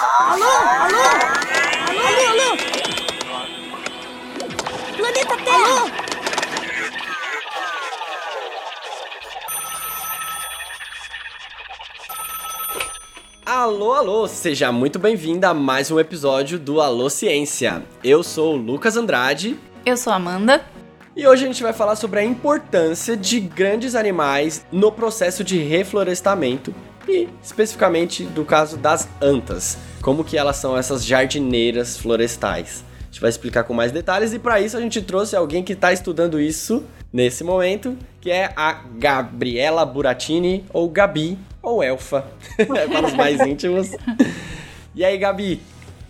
Alô? Alô? Alô? Alô? Planeta Terra! Alô? Alô, alô, seja muito bem-vinda a mais um episódio do Alô Ciência. Eu sou o Lucas Andrade Eu sou a Amanda. e hoje a gente vai falar sobre a importância de grandes animais no processo de reflorestamento e especificamente do caso das antas, como que elas são essas jardineiras florestais. A gente vai explicar com mais detalhes e para isso a gente trouxe alguém que está estudando isso nesse momento, que é a Gabriela Buratini ou Gabi ou Elfa, para os mais íntimos. E aí, Gabi,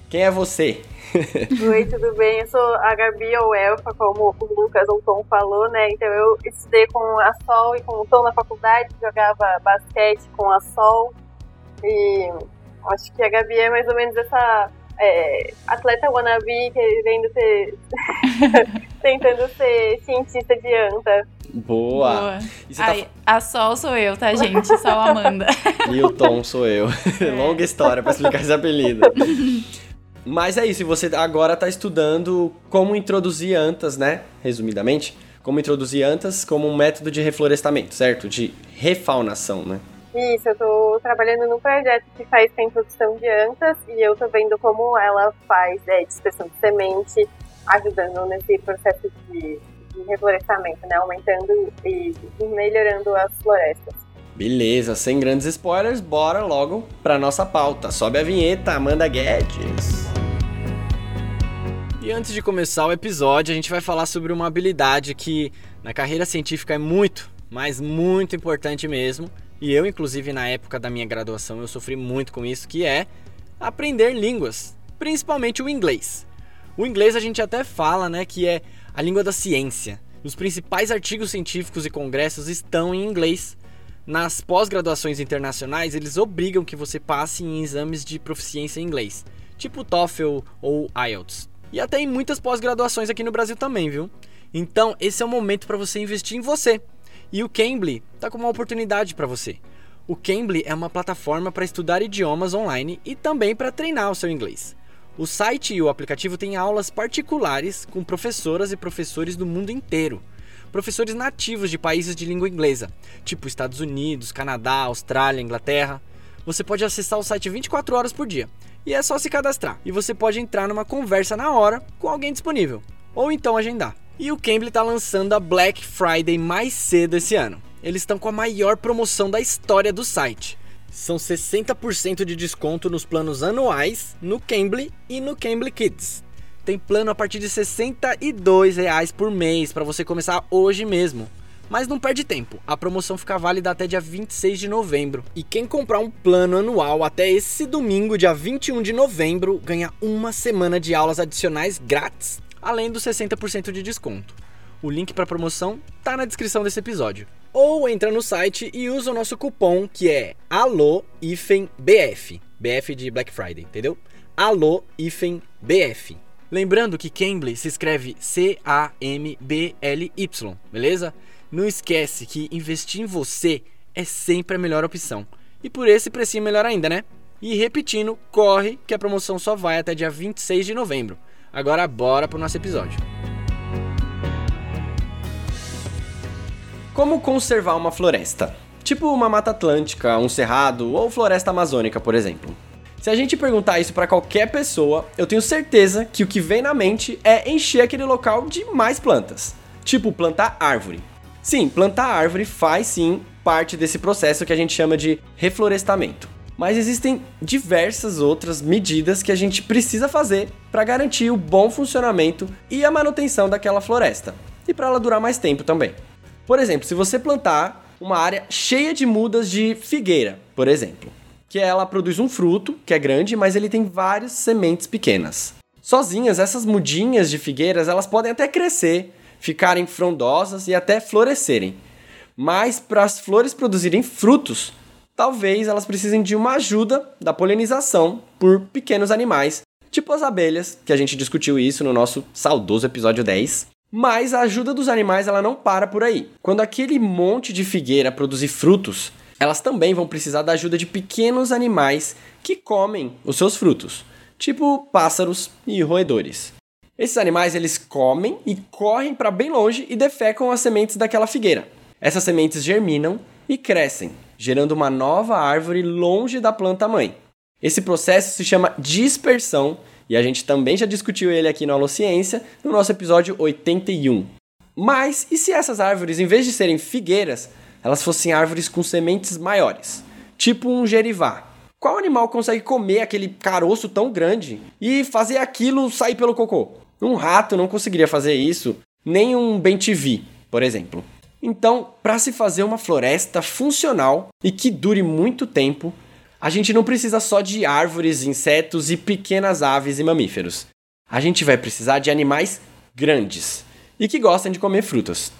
quem é você? Oi, tudo bem? Eu sou a Gabi ou Elfa, como o Lucas ou o Tom falou, né? Então eu estudei com a Sol e com o Tom na faculdade, jogava basquete com a Sol. E acho que a Gabi é mais ou menos essa é, atleta wannabe querendo ser. tentando ser cientista de anta. Boa! Você tá Ai, a Sol sou eu, tá, gente? Sou a Amanda. E o Tom sou eu. Longa história pra explicar esse apelido. Mas é isso, e você agora tá estudando como introduzir antas, né? Resumidamente, como introduzir antas como um método de reflorestamento, certo? De refaunação, né? Isso, eu tô trabalhando num projeto que faz a introdução de antas e eu tô vendo como ela faz é, dispersão de semente, ajudando nesse processo de, de reflorestamento, né? Aumentando e, e melhorando as florestas. Beleza, sem grandes spoilers, bora logo pra nossa pauta. Sobe a vinheta, Amanda Guedes. E antes de começar o episódio, a gente vai falar sobre uma habilidade que na carreira científica é muito, mas muito importante mesmo. E eu, inclusive, na época da minha graduação, eu sofri muito com isso, que é aprender línguas, principalmente o inglês. O inglês a gente até fala, né, que é a língua da ciência. Os principais artigos científicos e congressos estão em inglês. Nas pós-graduações internacionais, eles obrigam que você passe em exames de proficiência em inglês, tipo TOEFL ou IELTS. E até em muitas pós-graduações aqui no Brasil também, viu? Então, esse é o momento para você investir em você. E o Cambly tá com uma oportunidade para você. O Cambly é uma plataforma para estudar idiomas online e também para treinar o seu inglês. O site e o aplicativo têm aulas particulares com professoras e professores do mundo inteiro. Professores nativos de países de língua inglesa, tipo Estados Unidos, Canadá, Austrália, Inglaterra. Você pode acessar o site 24 horas por dia e é só se cadastrar. E você pode entrar numa conversa na hora com alguém disponível, ou então agendar. E o Cambly está lançando a Black Friday mais cedo esse ano. Eles estão com a maior promoção da história do site. São 60% de desconto nos planos anuais no Cambly e no Cambly Kids. Tem plano a partir de 62 reais por mês para você começar hoje mesmo. Mas não perde tempo, a promoção fica válida até dia 26 de novembro. E quem comprar um plano anual até esse domingo, dia 21 de novembro, ganha uma semana de aulas adicionais grátis, além dos 60% de desconto. O link para promoção tá na descrição desse episódio. Ou entra no site e usa o nosso cupom que é ALO-BF. BF de Black Friday, entendeu? ALO-BF. Lembrando que Cambly se escreve C-A-M-B-L-Y, beleza? Não esquece que investir em você é sempre a melhor opção. E por esse precinho melhor ainda, né? E repetindo, corre que a promoção só vai até dia 26 de novembro. Agora bora pro nosso episódio. Como conservar uma floresta? Tipo uma mata atlântica, um cerrado ou floresta amazônica, por exemplo. Se a gente perguntar isso para qualquer pessoa, eu tenho certeza que o que vem na mente é encher aquele local de mais plantas. Tipo plantar árvore. Sim, plantar árvore faz sim parte desse processo que a gente chama de reflorestamento. Mas existem diversas outras medidas que a gente precisa fazer para garantir o bom funcionamento e a manutenção daquela floresta. E para ela durar mais tempo também. Por exemplo, se você plantar uma área cheia de mudas de figueira, por exemplo, que ela produz um fruto que é grande, mas ele tem várias sementes pequenas. Sozinhas, essas mudinhas de figueiras, elas podem até crescer, ficarem frondosas e até florescerem. Mas para as flores produzirem frutos, talvez elas precisem de uma ajuda da polinização por pequenos animais, tipo as abelhas, que a gente discutiu isso no nosso saudoso episódio 10. Mas a ajuda dos animais ela não para por aí. Quando aquele monte de figueira produzir frutos, elas também vão precisar da ajuda de pequenos animais que comem os seus frutos, tipo pássaros e roedores. Esses animais eles comem e correm para bem longe e defecam as sementes daquela figueira. Essas sementes germinam e crescem, gerando uma nova árvore longe da planta mãe. Esse processo se chama dispersão e a gente também já discutiu ele aqui no Alociência no nosso episódio 81. Mas e se essas árvores, em vez de serem figueiras, elas fossem árvores com sementes maiores, tipo um gerivá? Qual animal consegue comer aquele caroço tão grande e fazer aquilo sair pelo cocô? Um rato não conseguiria fazer isso, nem um bentivi, por exemplo. Então, para se fazer uma floresta funcional e que dure muito tempo, a gente não precisa só de árvores, insetos e pequenas aves e mamíferos. A gente vai precisar de animais grandes e que gostem de comer frutas.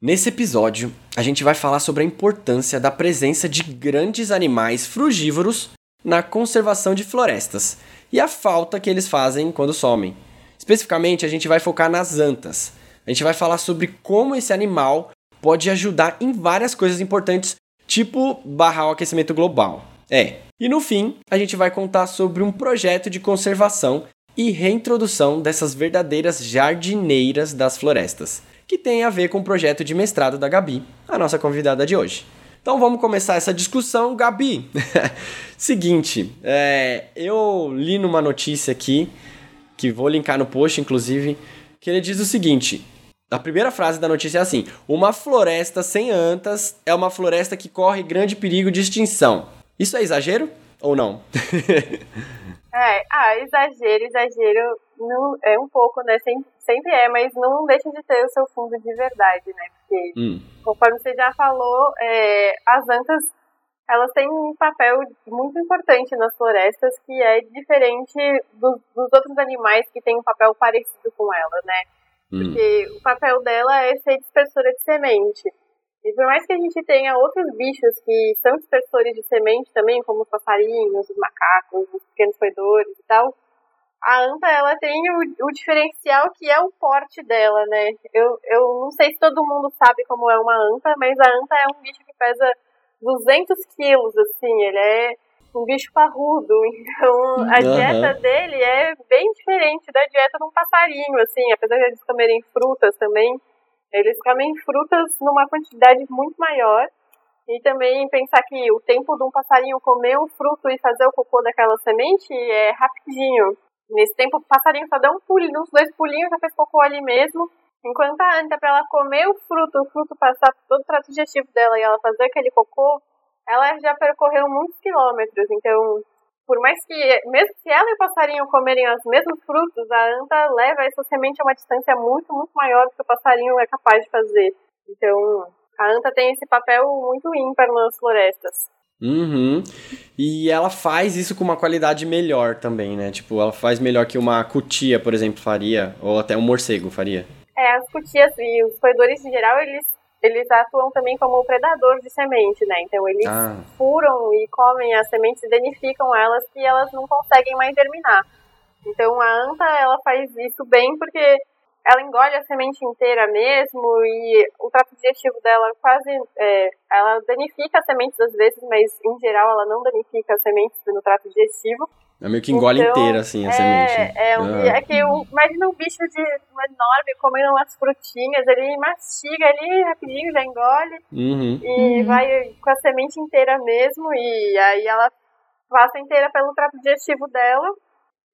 Nesse episódio, a gente vai falar sobre a importância da presença de grandes animais frugívoros na conservação de florestas e a falta que eles fazem quando somem. Especificamente, a gente vai focar nas antas. A gente vai falar sobre como esse animal pode ajudar em várias coisas importantes, tipo barrar o aquecimento global. É. E no fim, a gente vai contar sobre um projeto de conservação e reintrodução dessas verdadeiras jardineiras das florestas, que tem a ver com o projeto de mestrado da Gabi, a nossa convidada de hoje. Então vamos começar essa discussão, Gabi. Seguinte, é, eu li numa notícia aqui, que vou linkar no post, inclusive, que ele diz o seguinte: a primeira frase da notícia é assim: Uma floresta sem antas é uma floresta que corre grande perigo de extinção. Isso é exagero ou não? é, ah, exagero, exagero não, é um pouco, né? Sempre, sempre é, mas não deixa de ter o seu fundo de verdade, né? Porque, hum. conforme você já falou, é, as antas elas têm um papel muito importante nas florestas que é diferente dos, dos outros animais que têm um papel parecido com ela, né? Porque hum. o papel dela é ser dispersora de semente. E por mais que a gente tenha outros bichos que são dispersores de semente também, como os passarinhos, os macacos, os pequenos roedores e tal, a anta ela tem o, o, diferencial que é o porte dela, né? Eu, eu não sei se todo mundo sabe como é uma anta, mas a anta é um bicho que pesa 200 quilos, assim, ele é um bicho parrudo, então a uhum. dieta dele é bem diferente da dieta de um passarinho, assim, apesar de eles comerem frutas também, eles comem frutas numa quantidade muito maior, e também pensar que o tempo de um passarinho comer um fruto e fazer o cocô daquela semente é rapidinho. Nesse tempo, o passarinho só dá um pulinho, uns dois pulinhos, já fez cocô ali mesmo. Enquanto a anta, para ela comer o fruto, o fruto passar por todo o trato digestivo dela e ela fazer aquele cocô, ela já percorreu muitos quilômetros, então, por mais que, mesmo se ela e o passarinho comerem os mesmos frutos, a anta leva essa semente a uma distância muito, muito maior do que o passarinho é capaz de fazer. Então, a anta tem esse papel muito ímpar nas florestas. Uhum. E ela faz isso com uma qualidade melhor também, né? Tipo, ela faz melhor que uma cutia, por exemplo, faria, ou até um morcego faria. É, as cutias e os roedores em geral, eles eles atuam também como predador de semente, né? Então eles ah. furam e comem as sementes e danificam elas que elas não conseguem mais germinar. Então a anta ela faz isso bem porque ela engole a semente inteira mesmo e o trato digestivo dela quase é, ela danifica as sementes às vezes, mas em geral ela não danifica as sementes no trato digestivo. É meio que engole então, inteira, assim, a é, semente. É, um, ah. é que o, imagina um bicho de um enorme comendo umas frutinhas, ele mastiga ali rapidinho, já engole uhum. e uhum. vai com a semente inteira mesmo, e aí ela passa inteira pelo trato digestivo dela.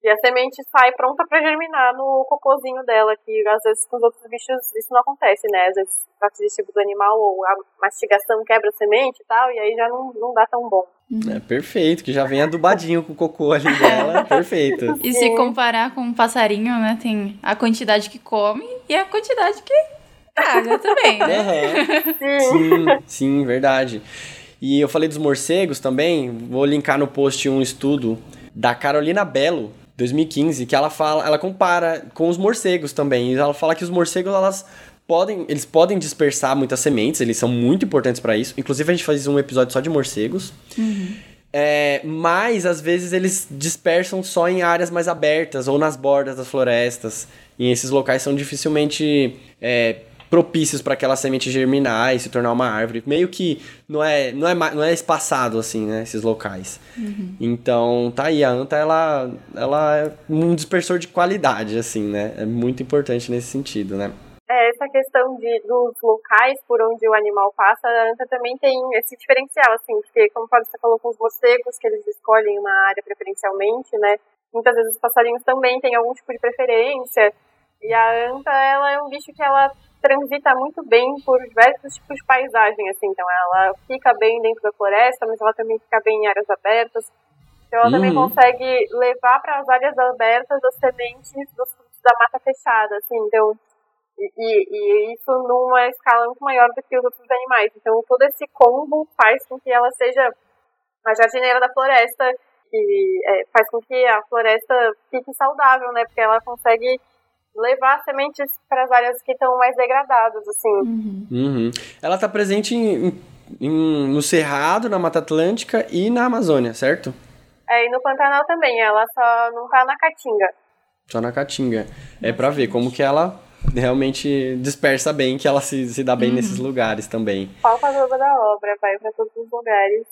E a semente sai pronta para germinar no cocôzinho dela, que às vezes com os outros bichos isso não acontece, né? Às vezes o trato digestivo do animal ou a mastigação quebra a semente e tal, e aí já não, não dá tão bom. É perfeito, que já vem adubadinho com o cocô ali dela, perfeito. E se comparar com um passarinho, né, tem a quantidade que come e a quantidade que caga também, né? Uhum. Sim, sim, verdade. E eu falei dos morcegos também, vou linkar no post um estudo da Carolina Bello, 2015, que ela fala, ela compara com os morcegos também. E ela fala que os morcegos elas podem, eles podem dispersar muitas sementes, eles são muito importantes para isso. Inclusive, a gente faz um episódio só de morcegos. Uhum. É, mas, às vezes, eles dispersam só em áreas mais abertas ou nas bordas das florestas. E esses locais são dificilmente é, propícios para aquela semente germinar e se tornar uma árvore. Meio que não é, não é, não é espaçado assim, né, esses locais. Uhum. Então, tá aí, a anta, ela, ela é um dispersor de qualidade, assim, né? É muito importante nesse sentido, né? É, essa questão de, dos locais por onde o animal passa, a anta também tem esse diferencial, assim, porque, como você falou com os morcegos, que eles escolhem uma área preferencialmente, né? Muitas vezes os passarinhos também têm algum tipo de preferência, e a anta, ela é um bicho que ela transita muito bem por diversos tipos de paisagem, assim. Então, ela fica bem dentro da floresta, mas ela também fica bem em áreas abertas. Então, ela uhum. também consegue levar para as áreas abertas as sementes dos frutos da mata fechada, assim. Então, e, e, isso numa escala muito maior do que os outros animais. Então, todo esse combo faz com que ela seja a jardineira da floresta, e é, faz com que a floresta fique saudável, né? Porque ela consegue levar sementes para as áreas que estão mais degradadas, assim. Uhum. Uhum. Ela está presente em, em, no Cerrado, na Mata Atlântica e na Amazônia, certo? É, e no Pantanal também, ela só não está na Caatinga. Só na Caatinga. É para ver como que ela realmente dispersa bem, que ela se, se dá bem uhum. nesses lugares também. Pau a da obra, vai para todos os lugares.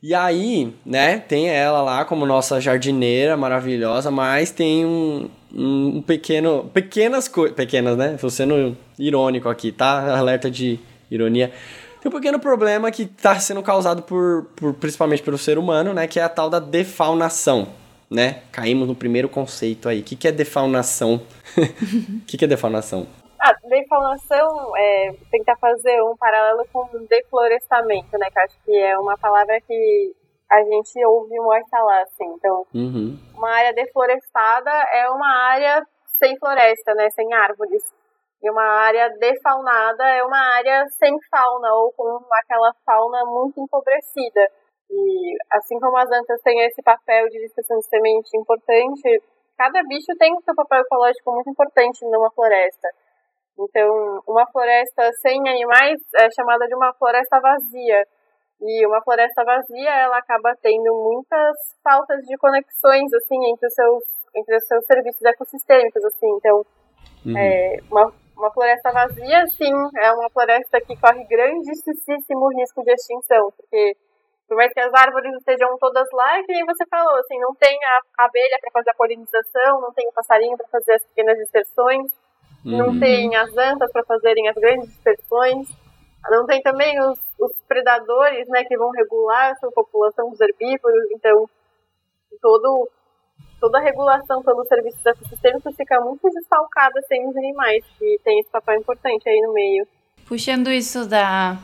E aí, né, tem ela lá como nossa jardineira maravilhosa, mas tem um, um pequeno. Pequenas coisas. Pequenas, né? Tô sendo irônico aqui, tá? Alerta de ironia. Tem um pequeno problema que está sendo causado por, por, principalmente pelo ser humano, né? Que é a tal da defaunação, né? Caímos no primeiro conceito aí. O que, que é defaunação? O que, que é defaunação? Ah, defaunação é tentar fazer um paralelo com deflorestamento, né? Que acho que é uma palavra que a gente ouve muito falar, assim. Então, uhum. uma área deflorestada é uma área sem floresta, né? Sem árvores. E uma área defaunada é uma área sem fauna ou com aquela fauna muito empobrecida. E assim como as antas têm esse papel de dispersão de semente importante, cada bicho tem o seu papel ecológico muito importante numa floresta. Então, uma floresta sem animais é chamada de uma floresta vazia. E uma floresta vazia, ela acaba tendo muitas faltas de conexões, assim, entre os seus, entre os seus serviços ecossistêmicos, assim. Então, uhum. é, uma, uma floresta vazia, sim, é uma floresta que corre grandíssimo risco de extinção, porque por mais que as árvores estejam todas lá, e que nem você falou, assim, não tem a abelha para fazer a polinização, não tem o passarinho para fazer as pequenas dispersões, Uhum. Não tem as antas para fazerem as grandes dispersões. Não tem também os, os, predadores, né, que vão regular a sua população dos herbívoros. Então, todo, toda a regulação pelos serviços ecossistêmicos fica muito desfalcada sem os animais, que tem esse papel importante aí no meio. Puxando isso da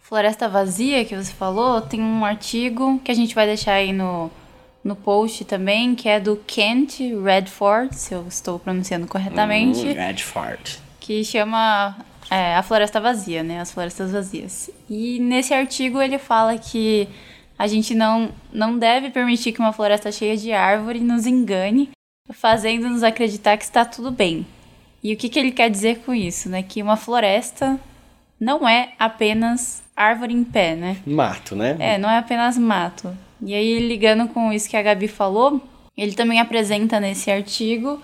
floresta vazia que você falou, tem um artigo que a gente vai deixar aí no, no post também, que é do Kent Redford, se eu estou pronunciando corretamente. Hum, Redford. Que chama é, A Floresta Vazia, né? As Florestas Vazias. E nesse artigo ele fala que a gente não, não deve permitir que uma floresta cheia de árvore nos engane, fazendo-nos acreditar que está tudo bem. E o que, que ele quer dizer com isso, né? Que uma floresta não é apenas árvore em pé, né? Mato, né? É, não é apenas mato. E aí, ligando com isso que a Gabi falou, ele também apresenta nesse artigo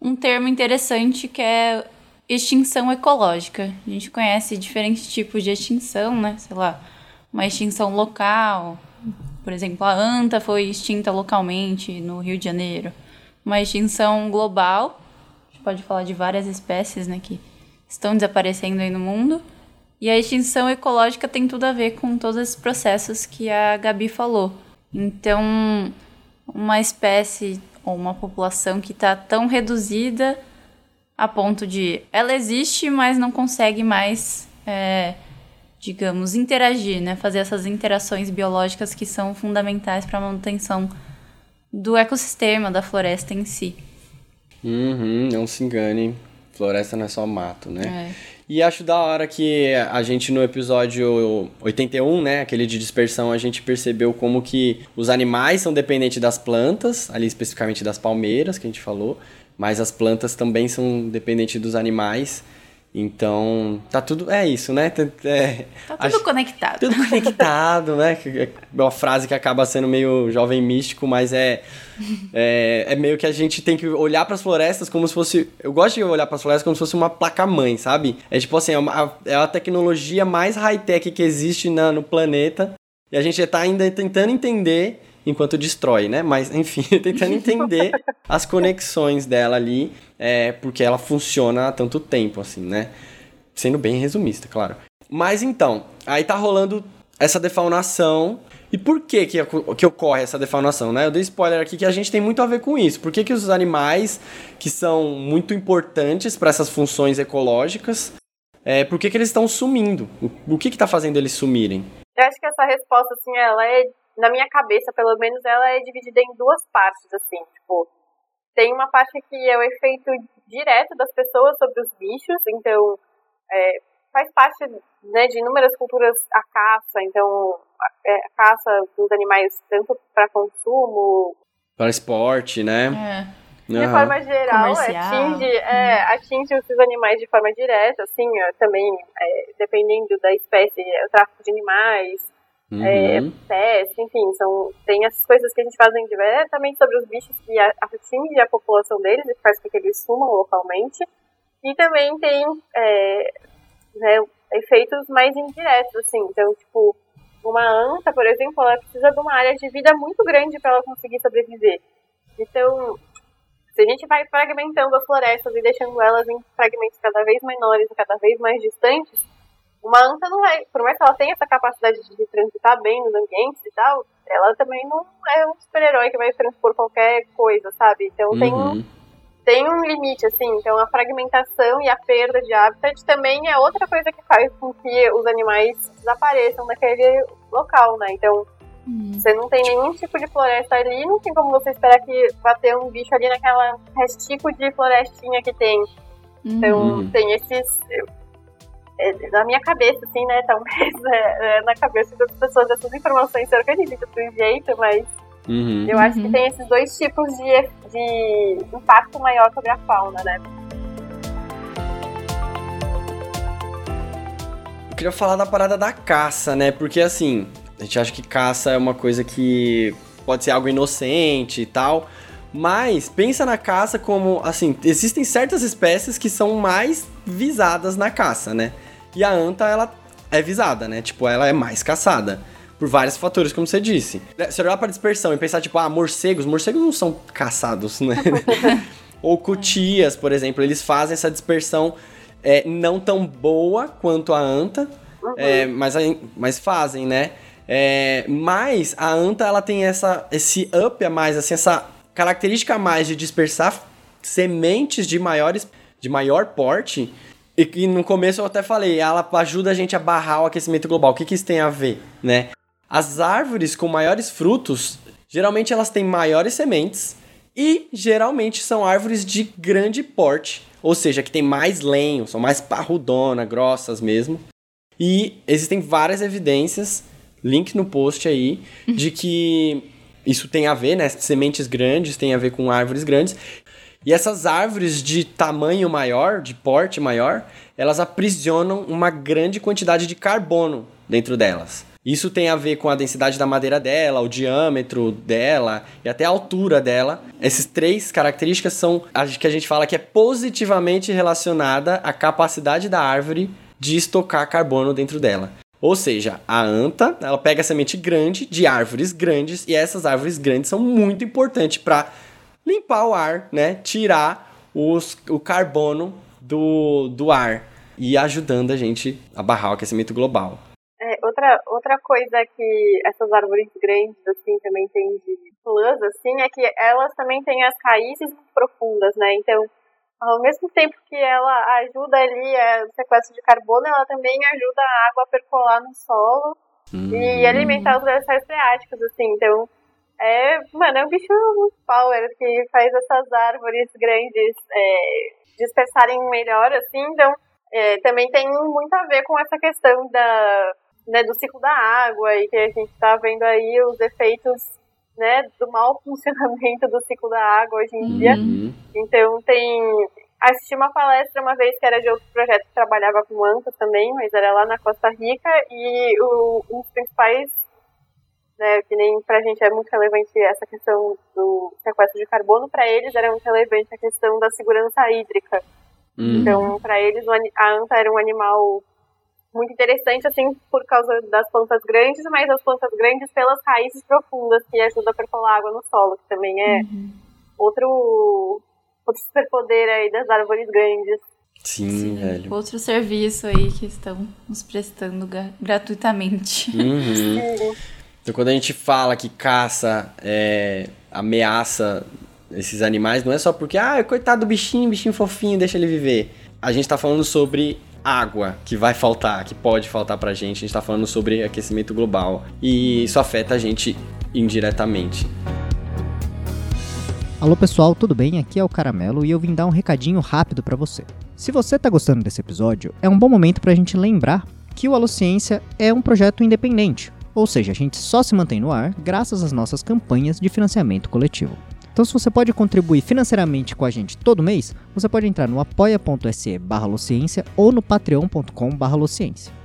um termo interessante que é extinção ecológica. A gente conhece diferentes tipos de extinção, né? Sei lá, uma extinção local. Por exemplo, a anta foi extinta localmente no Rio de Janeiro. Uma extinção global, a gente pode falar de várias espécies, né, que estão desaparecendo aí no mundo. E a extinção ecológica tem tudo a ver com todos esses processos que a Gabi falou. Então, uma espécie ou uma população que está tão reduzida a ponto de ela existe, mas não consegue mais, é, digamos, interagir, né? Fazer essas interações biológicas que são fundamentais para a manutenção do ecossistema, da floresta em si. Uhum, não se engane, floresta não é só mato, né? É. E acho da hora que a gente no episódio 81, né, aquele de dispersão, a gente percebeu como que os animais são dependentes das plantas, ali especificamente das palmeiras que a gente falou, mas as plantas também são dependentes dos animais. Então, tá tudo. É isso, né? Tá- É, Tá tudo conectado. tudo conectado, né? É uma frase que acaba sendo meio jovem místico, mas é, é, é meio que a gente tem que olhar para as florestas como se fosse. Eu gosto de olhar para as florestas como se fosse uma placa-mãe, sabe? É tipo assim, é, uma, é a tecnologia mais high-tech que existe na, no planeta e a gente tá ainda tentando entender enquanto destrói, né? Mas, enfim, tentando entender as conexões dela ali, é, porque ela funciona há tanto tempo, assim, né? Sendo bem resumista, claro. Mas então, aí tá rolando essa defaunação. E por que que, que ocorre essa defaunação, né? Eu dei spoiler aqui que a gente tem muito a ver com isso. Por que, que os animais que são muito importantes para essas funções ecológicas, é, por que, que eles estão sumindo? O, o que que tá fazendo eles sumirem? Eu acho que essa resposta, assim, ela é, na minha cabeça, pelo menos, ela é dividida em duas partes, assim, tipo, tem uma parte que é o efeito direto das pessoas sobre os bichos, então, é, faz parte, né, de inúmeras culturas a caça, então, a, é, a caça dos animais tanto para consumo, Para esporte, né? É. de Aham. forma geral, Comercial. atinge, é, atinge esses animais de forma direta, assim, ó, também, é, dependendo da espécie, é, o tráfico de animais, é, Uhum. pesca, enfim, são, tem essas coisas que a gente faz diretamente sobre os bichos que a- atinge a população deles e faz com que eles sumam localmente. E também tem é, né, efeitos mais indiretos, assim, então, tipo, uma anta, por exemplo, ela precisa de uma área de vida muito grande para ela conseguir sobreviver. Então, se a gente vai fragmentando as florestas e deixando elas em fragmentos cada vez menores e cada vez mais distantes, uma anta não vai, por mais que ela tenha essa capacidade de transitar bem nos ambientes e tal, ela também não é um super-herói que vai transpor qualquer coisa, sabe? Então tem, um, Uhum. tem um limite, assim. Então a fragmentação e a perda de habitat também é outra coisa que faz com que os animais desapareçam daquele local, né? Então Hum. você não tem nenhum tipo de floresta ali, não tem como você esperar que vá ter um bicho ali naquela restico de florestinha que tem. Então, Uhum. tem esses. É, na minha cabeça, assim, né? Talvez é, é, na cabeça das pessoas essas informações se organizam de um jeito, mas Uhum. eu acho que Uhum. tem esses dois tipos de, de impacto maior sobre a fauna, né? Eu queria falar da parada da caça, né? Porque assim, a gente acha que caça é uma coisa que pode ser algo inocente e tal. Mas pensa na caça como, assim, existem certas espécies que são mais visadas na caça, né? E a anta, ela é visada, né? Tipo, ela é mais caçada. Por vários fatores, como você disse. Se olhar pra dispersão e pensar, tipo, ah, morcegos, morcegos não são caçados, né? Ou cutias, por exemplo, eles fazem essa dispersão é, não tão boa quanto a anta, é, mas, aí- mas fazem, né? É, mas a anta ela tem essa, esse up a mais, assim, essa característica a mais de dispersar sementes de maiores, de maior porte. E que no começo eu até falei, ela ajuda a gente a barrar o aquecimento global. O que, que isso tem a ver, né? As árvores com maiores frutos, geralmente elas têm maiores sementes e geralmente são árvores de grande porte, ou seja, que tem mais lenho, são mais parrudona, grossas mesmo. E existem várias evidências, link no post aí, de que isso tem a ver, né? Sementes grandes tem a ver com árvores grandes. E essas árvores de tamanho maior, de porte maior, elas aprisionam uma grande quantidade de carbono dentro delas. Isso tem a ver com a densidade da madeira dela, o diâmetro dela e até a altura dela. Essas três características são as que a gente fala que é positivamente relacionada à capacidade da árvore de estocar carbono dentro dela. Ou seja, a anta, ela pega semente grande de árvores grandes e essas árvores grandes são muito importantes para limpar o ar, né? Tirar os, o carbono do, do ar e ajudando a gente a barrar o aquecimento global. É, outra, outra coisa que essas árvores grandes, assim, também tem de plus, assim, é que elas também têm as raízes profundas, né? Então, ao mesmo tempo que ela ajuda ali a sequestro de carbono, ela também ajuda a água a percolar no solo e alimentar os lençóis freáticos, assim. Então, é, mano, é um bicho muito power que faz essas árvores grandes é, dispersarem melhor, assim. Então, é, também tem muito a ver com essa questão da, né, do ciclo da água e que a gente está vendo aí os efeitos né, do mau funcionamento do ciclo da água hoje em dia. Uhum. Então tem assisti uma palestra uma vez que era de outro projeto que trabalhava com anta também, mas era lá na Costa Rica, e o, um dos principais, né, que nem pra gente é muito relevante essa questão do sequestro de carbono, para eles era muito relevante a questão da segurança hídrica. Hum. Então, para eles, a anta era um animal muito interessante, assim, por causa das plantas grandes, mas as plantas grandes pelas raízes profundas, que ajudam a percolar água no solo, que também é Uhum. outro, outro superpoder aí das árvores grandes. Sim, velho. Outro serviço aí que estão nos prestando gratuitamente. Uhum. Então, quando a gente fala que caça é, ameaça esses animais, não é só porque, ah, coitado do bichinho, bichinho fofinho, deixa ele viver. A gente tá falando sobre água que vai faltar, que pode faltar pra gente. A gente tá falando sobre aquecimento global. E isso afeta a gente indiretamente. Alô pessoal, tudo bem? Aqui é o Caramelo e eu vim dar um recadinho rápido pra você. Se você tá gostando desse episódio, é um bom momento pra gente lembrar que o Alociência é um projeto independente, ou seja, a gente só se mantém no ar graças às nossas campanhas de financiamento coletivo. Então se você pode contribuir financeiramente com a gente todo mês, você pode entrar no apoia.se barra ou no patreon.com barra.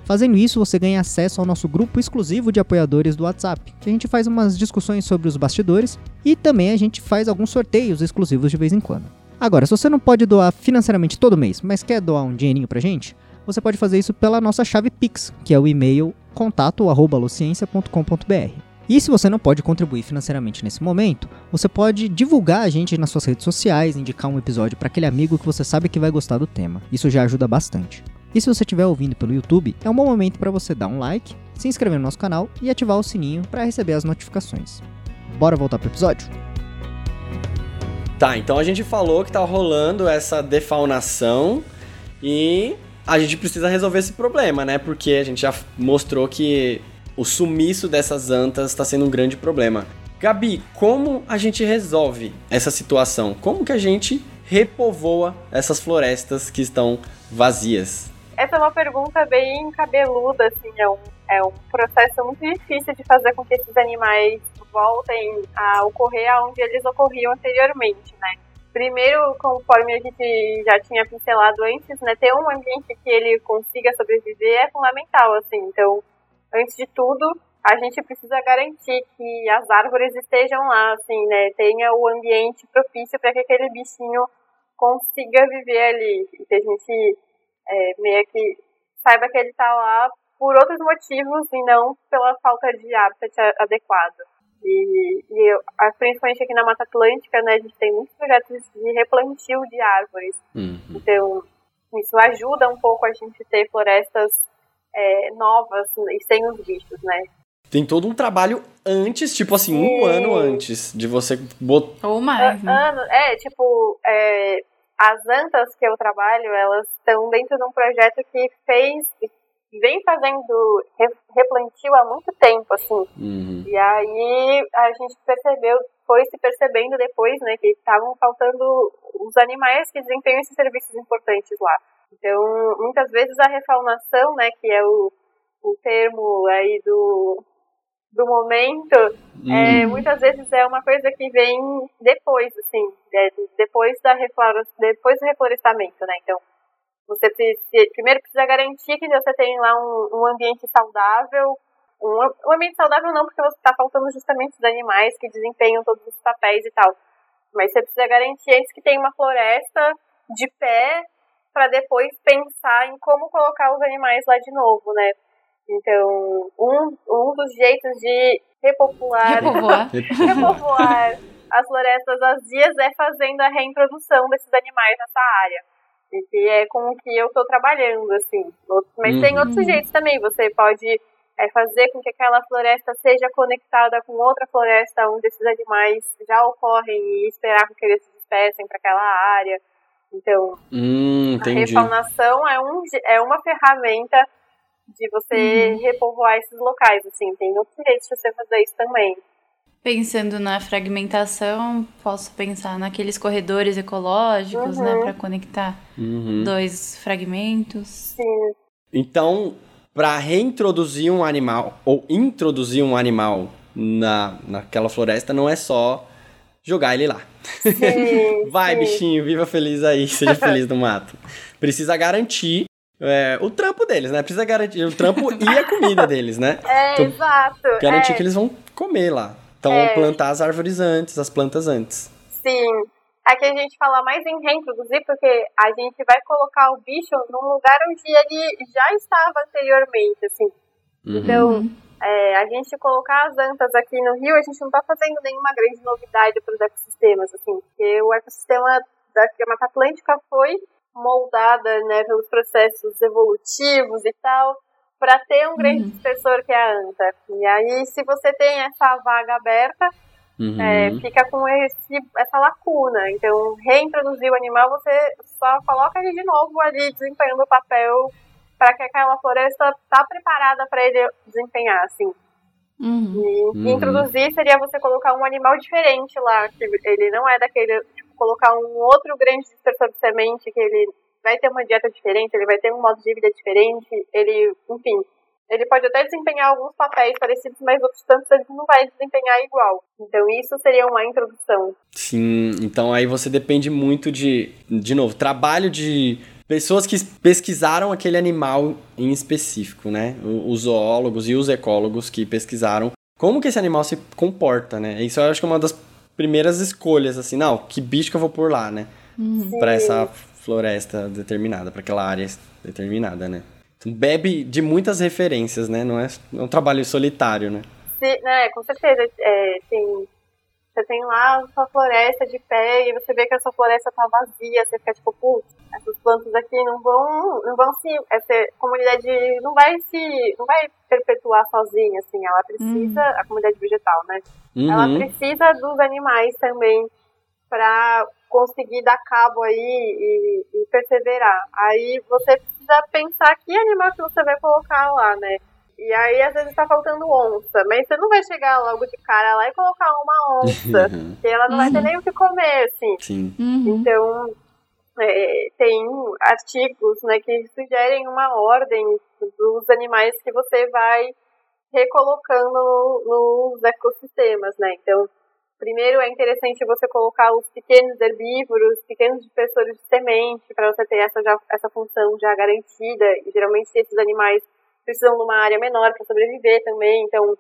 Fazendo isso, você ganha acesso ao nosso grupo exclusivo de apoiadores do WhatsApp, que a gente faz umas discussões sobre os bastidores e também a gente faz alguns sorteios exclusivos de vez em quando. Agora, se você não pode doar financeiramente todo mês, mas quer doar um dinheirinho pra gente, você pode fazer isso pela nossa chave Pix, que é o e-mail contato@alociência.com.br. E se você não pode contribuir financeiramente nesse momento, você pode divulgar a gente nas suas redes sociais, indicar um episódio para aquele amigo que você sabe que vai gostar do tema. Isso já ajuda bastante. E se você estiver ouvindo pelo YouTube, é um bom momento para você dar um like, se inscrever no nosso canal e ativar o sininho para receber as notificações. Bora voltar pro episódio? Tá, então a gente falou que tá rolando essa defaunação e a gente precisa resolver esse problema, né? Porque a gente já mostrou que o sumiço dessas antas está sendo um grande problema. Gabi, como a gente resolve essa situação? Como que a gente repovoa essas florestas que estão vazias? Essa é uma pergunta bem cabeluda, assim, é um, é um processo muito difícil de fazer com que esses animais voltem a ocorrer aonde eles ocorriam anteriormente, né? Primeiro, conforme a gente já tinha pincelado antes, né, ter um ambiente que ele consiga sobreviver é fundamental, assim. Então, antes de tudo, a gente precisa garantir que as árvores estejam lá, assim, né, tenha o ambiente propício para que aquele bichinho consiga viver ali, que a gente é, meio que saiba que ele está lá por outros motivos e não pela falta de hábitat adequado. E, e eu, principalmente aqui na Mata Atlântica, né, a gente tem muitos projetos de replantio de árvores. Uhum. Então, isso ajuda um pouco a gente ter florestas é, novas e sem os bichos, né? Tem todo um trabalho antes, tipo assim, um ano antes de você botar. Ou mais, né? Ano, é, tipo, é, as antas que eu trabalho, elas estão dentro de um projeto que fez, vem fazendo re- replantio há muito tempo, assim. Uhum. E aí a gente percebeu, foi se percebendo depois, né, que estavam faltando os animais que desempenham esses serviços importantes lá. Então, muitas vezes a refaunação, né, que é o, o termo aí do, do momento, é, muitas vezes é uma coisa que vem depois, assim, é, depois, da reflora, depois do reflorestamento, né, então você precisa, primeiro precisa garantir que você tem lá um, um ambiente saudável, um, um ambiente saudável não, porque você está faltando justamente os animais que desempenham todos os papéis e tal, mas você precisa garantir antes que tenha uma floresta de pé para depois pensar em como colocar os animais lá de novo, né? Então, um, um dos jeitos de repopular, Repovoar. repovoar as florestas vazias é fazendo a reintrodução desses animais nessa área. E que é com o que eu estou trabalhando, assim. Mas tem Uhum. outros jeitos também. Você pode é, fazer com que aquela floresta seja conectada com outra floresta onde esses animais já ocorrem e esperar com que eles se dispersem para aquela área. Então, Hum, a refaunação é, um, é uma ferramenta de você Uhum. repovoar esses locais, assim. Tem outros jeitos de você fazer isso também. Pensando na fragmentação, posso pensar naqueles corredores ecológicos, né, Uhum. para conectar Uhum. dois fragmentos. Sim. Então, para reintroduzir um animal ou introduzir um animal na, naquela floresta, não é só jogar ele lá. Sim, Vai, sim. bichinho, viva feliz aí, seja feliz no mato. Precisa garantir é, o trampo deles, né? Precisa garantir o trampo e a comida deles, né? É, Então, exato. Garantir é, que eles vão comer lá. Então, É. plantar as árvores antes, as plantas antes. Sim. Aqui a gente fala mais em reintroduzir, porque a gente vai colocar o bicho num lugar onde ele já estava anteriormente, assim. Uhum. Então, é, a gente colocar as antas aqui no rio, a gente não está fazendo nenhuma grande novidade para os ecossistemas, assim, porque o ecossistema da Mata Atlântica foi moldada, né, pelos processos evolutivos e tal, para ter um grande dispersor que é a anta. E aí, se você tem essa vaga aberta, Uhum. é, fica com esse, essa lacuna. Então, reintroduzir o animal, você só coloca ele de novo ali desempenhando o papel para que aquela floresta tá preparada para ele desempenhar, assim. Uhum. E Uhum. introduzir seria você colocar um animal diferente lá, que ele não é daquele, tipo, colocar um outro grande dispersor de semente, que ele vai ter uma dieta diferente, ele vai ter um modo de vida diferente, ele, enfim, ele pode até desempenhar alguns papéis parecidos, mas outros tantos ele não vai desempenhar igual. Então isso seria uma introdução. Sim, então aí você depende muito de, de novo, trabalho de pessoas que pesquisaram aquele animal em específico, né? Os zoólogos e os ecólogos que pesquisaram como que esse animal se comporta, né? Isso eu acho que é uma das primeiras escolhas, assim, não, que bicho que eu vou pôr lá, né? Pra essa floresta determinada, pra aquela área determinada, né? Então, bebe de muitas referências, né? Não é, é um trabalho solitário, né? Se, né, com certeza, é, tem, você tem lá a sua floresta de pé e você vê que a sua floresta tá vazia, você fica tipo, putz, essas plantas aqui não vão, não vão se, essa comunidade não vai se, não vai perpetuar sozinha, assim, ela precisa, a comunidade vegetal, né, ela Uhum. precisa dos animais também para conseguir dar cabo aí e, e perseverar. Aí você precisa pensar que animal que você vai colocar lá, né? E aí às vezes tá faltando onça, mas você não vai chegar logo de cara lá e colocar uma onça, porque ela não vai ter nem o que comer, assim. Sim. Uhum. Então, é, tem artigos né, que sugerem uma ordem dos animais que você vai recolocando no- nos ecossistemas, né? Então, primeiro é interessante você colocar os pequenos herbívoros, pequenos dispersores de semente, para você ter essa, já- essa função já garantida. E geralmente esses animais precisam de uma área menor para sobreviver também, então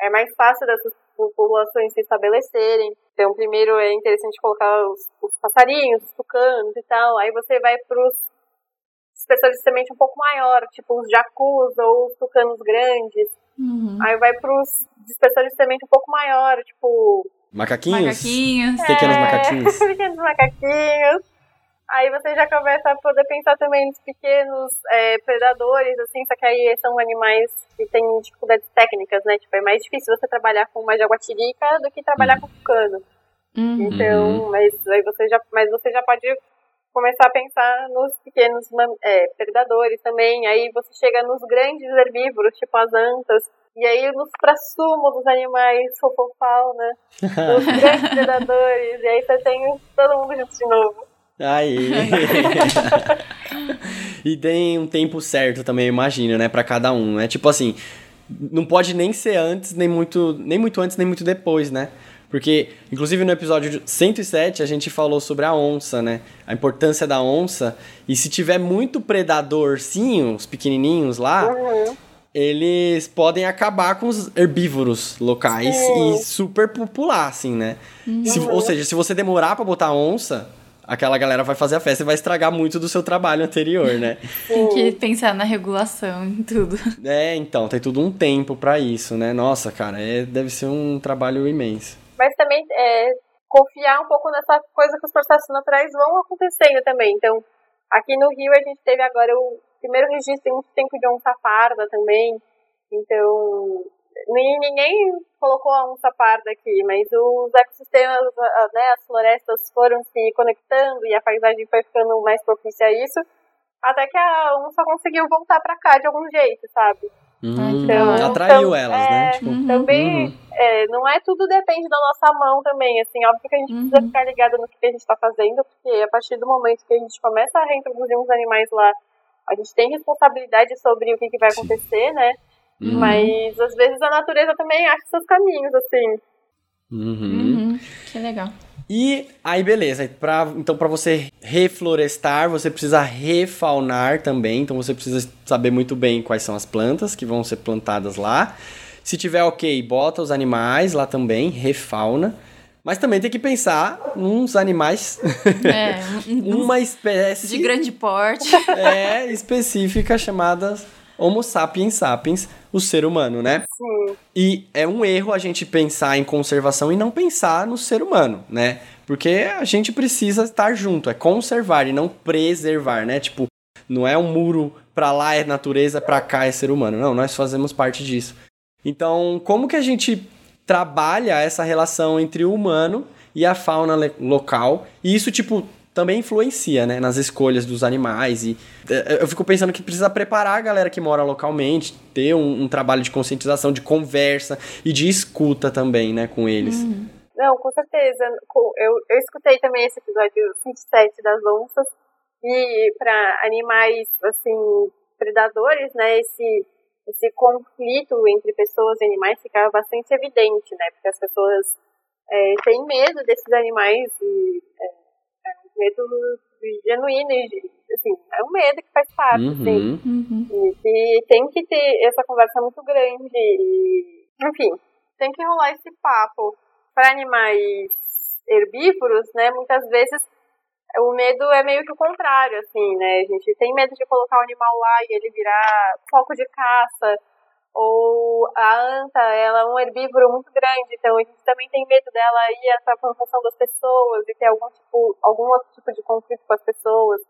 é mais fácil dessas populações se estabelecerem. Então, primeiro é interessante colocar os, os passarinhos, os tucanos e tal. Aí você vai para os dispersores de semente um pouco maior, tipo os jacus ou os tucanos grandes. Uhum. Aí vai para os dispersores de semente um pouco maior, tipo Macaquinhos? Macaquinhos. Pequenos É. macaquinhos. pequenos macaquinhos. Aí você já começa a poder pensar também nos pequenos é, predadores, assim, só que aí são animais que têm dificuldades técnicas, né? Tipo, é mais difícil você trabalhar com uma jaguatirica do que trabalhar com tucano. Uhum. Então, mas aí você já, mas você já pode começar a pensar nos pequenos é, predadores também. Aí você chega nos grandes herbívoros, tipo as antas. E aí nos prassumo dos animais fofofal, né? Os grandes predadores. E aí você tem todo mundo junto de novo. Aí. e tem um tempo certo também, eu imagino, né, Pra cada um, né? Tipo assim, não pode nem ser antes, nem muito, nem muito antes, nem muito depois, né? Porque, inclusive no episódio 107, a gente falou sobre a onça, né? A importância da onça. E se tiver muito predadorzinho, os pequenininhos lá, eles podem acabar com os herbívoros locais Sim. e superpopular, assim, né? Se- ou seja, se você demorar pra botar onça, aquela galera vai fazer a festa e vai estragar muito do seu trabalho anterior, né? Tem que pensar na regulação e tudo. é, então, tem tudo um tempo pra isso, né? Nossa, cara, é, deve ser um trabalho imenso. Mas também é, confiar um pouco nessa coisa que os processos naturais vão acontecendo também. Então, aqui no Rio a gente teve agora o primeiro registro em muito tempo de onça parda também. Então, nem- ninguém colocou a onça parda aqui, mas os ecossistemas, né, as florestas foram se conectando e a paisagem foi ficando mais propícia a isso. Até que a onça conseguiu voltar pra cá de algum jeito, sabe? Hum, legal. atraiu Então, elas, é, né? Tipo, Uhum. Também, Uhum. é, não é tudo depende da nossa mão também, assim, óbvio que a gente precisa Uhum. ficar ligado no que a gente está fazendo, porque a partir do momento que a gente começa a reintroduzir uns animais lá, a gente tem responsabilidade sobre o que, que vai Sim. acontecer, né? Uhum. Mas às vezes a natureza também acha seus caminhos, assim. Uhum. Uhum. Que legal. E aí, beleza. Pra, então, para você reflorestar, você precisa refaunar também. Então, você precisa saber muito bem quais são as plantas que vão ser plantadas lá. Se tiver ok, bota os animais lá também, refauna. Mas também tem que pensar nos animais, É, um- uma espécie de grande porte. é, específica chamada Homo sapiens sapiens, o ser humano, né? Sim. E é um erro a gente pensar em conservação e não pensar no ser humano, né? Porque a gente precisa estar junto, é conservar e não preservar, né? Tipo, não é um muro pra lá é natureza, pra cá é ser humano. Não, nós fazemos parte disso. Então, como que a gente trabalha essa relação entre o humano e a fauna local? E isso, tipo, também influencia, né, nas escolhas dos animais. E eh, eu fico pensando que precisa preparar a galera que mora localmente, ter um, um trabalho de conscientização, de conversa e de escuta também, né, com eles. Não, com certeza. Eu, eu escutei também esse episódio 27 das onças. E para animais, assim, predadores, né, esse, esse conflito entre pessoas e animais ficava bastante evidente, né, porque as pessoas é, têm medo desses animais e é, é um medo genuíno, e, assim, é um medo que faz parte, assim. Uhum. Uhum. E, e tem que ter essa conversa muito grande. E, enfim, tem que rolar esse papo. Para animais herbívoros, né, muitas vezes o medo é meio que o contrário, assim, né? A gente tem medo de colocar o animal lá e ele virar foco de caça. Ou a anta, ela é um herbívoro muito grande, então a gente também tem medo dela ir para a plantação das pessoas e ter algum tipo, algum outro tipo de conflito com as pessoas.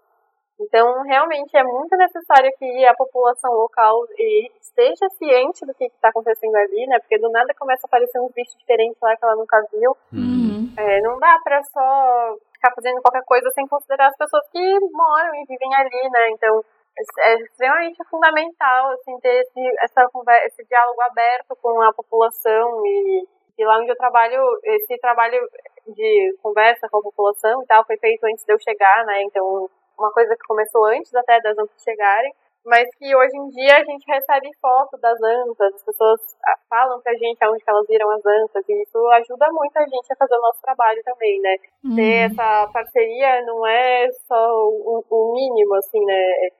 Então, realmente é muito necessário que a população local e esteja ciente do que está acontecendo ali, né? Porque do nada começa a aparecer uns bichos diferentes lá que ela nunca viu. Uhum. É, não dá pra só ficar fazendo qualquer coisa sem considerar as pessoas que moram e vivem ali, né? Então, é é extremamente fundamental, assim, ter esse, essa conversa, esse diálogo aberto com a população e, e lá onde eu trabalho, esse trabalho de conversa com a população e tal foi feito antes de eu chegar, né? Então, uma coisa que começou antes até das antas chegarem, mas que hoje em dia a gente recebe foto das antas, as pessoas ah, falam pra gente aonde que elas viram as antas, e isso ajuda muito a gente a fazer o nosso trabalho também, né? Ter essa parceria não é só o, o mínimo, assim, né?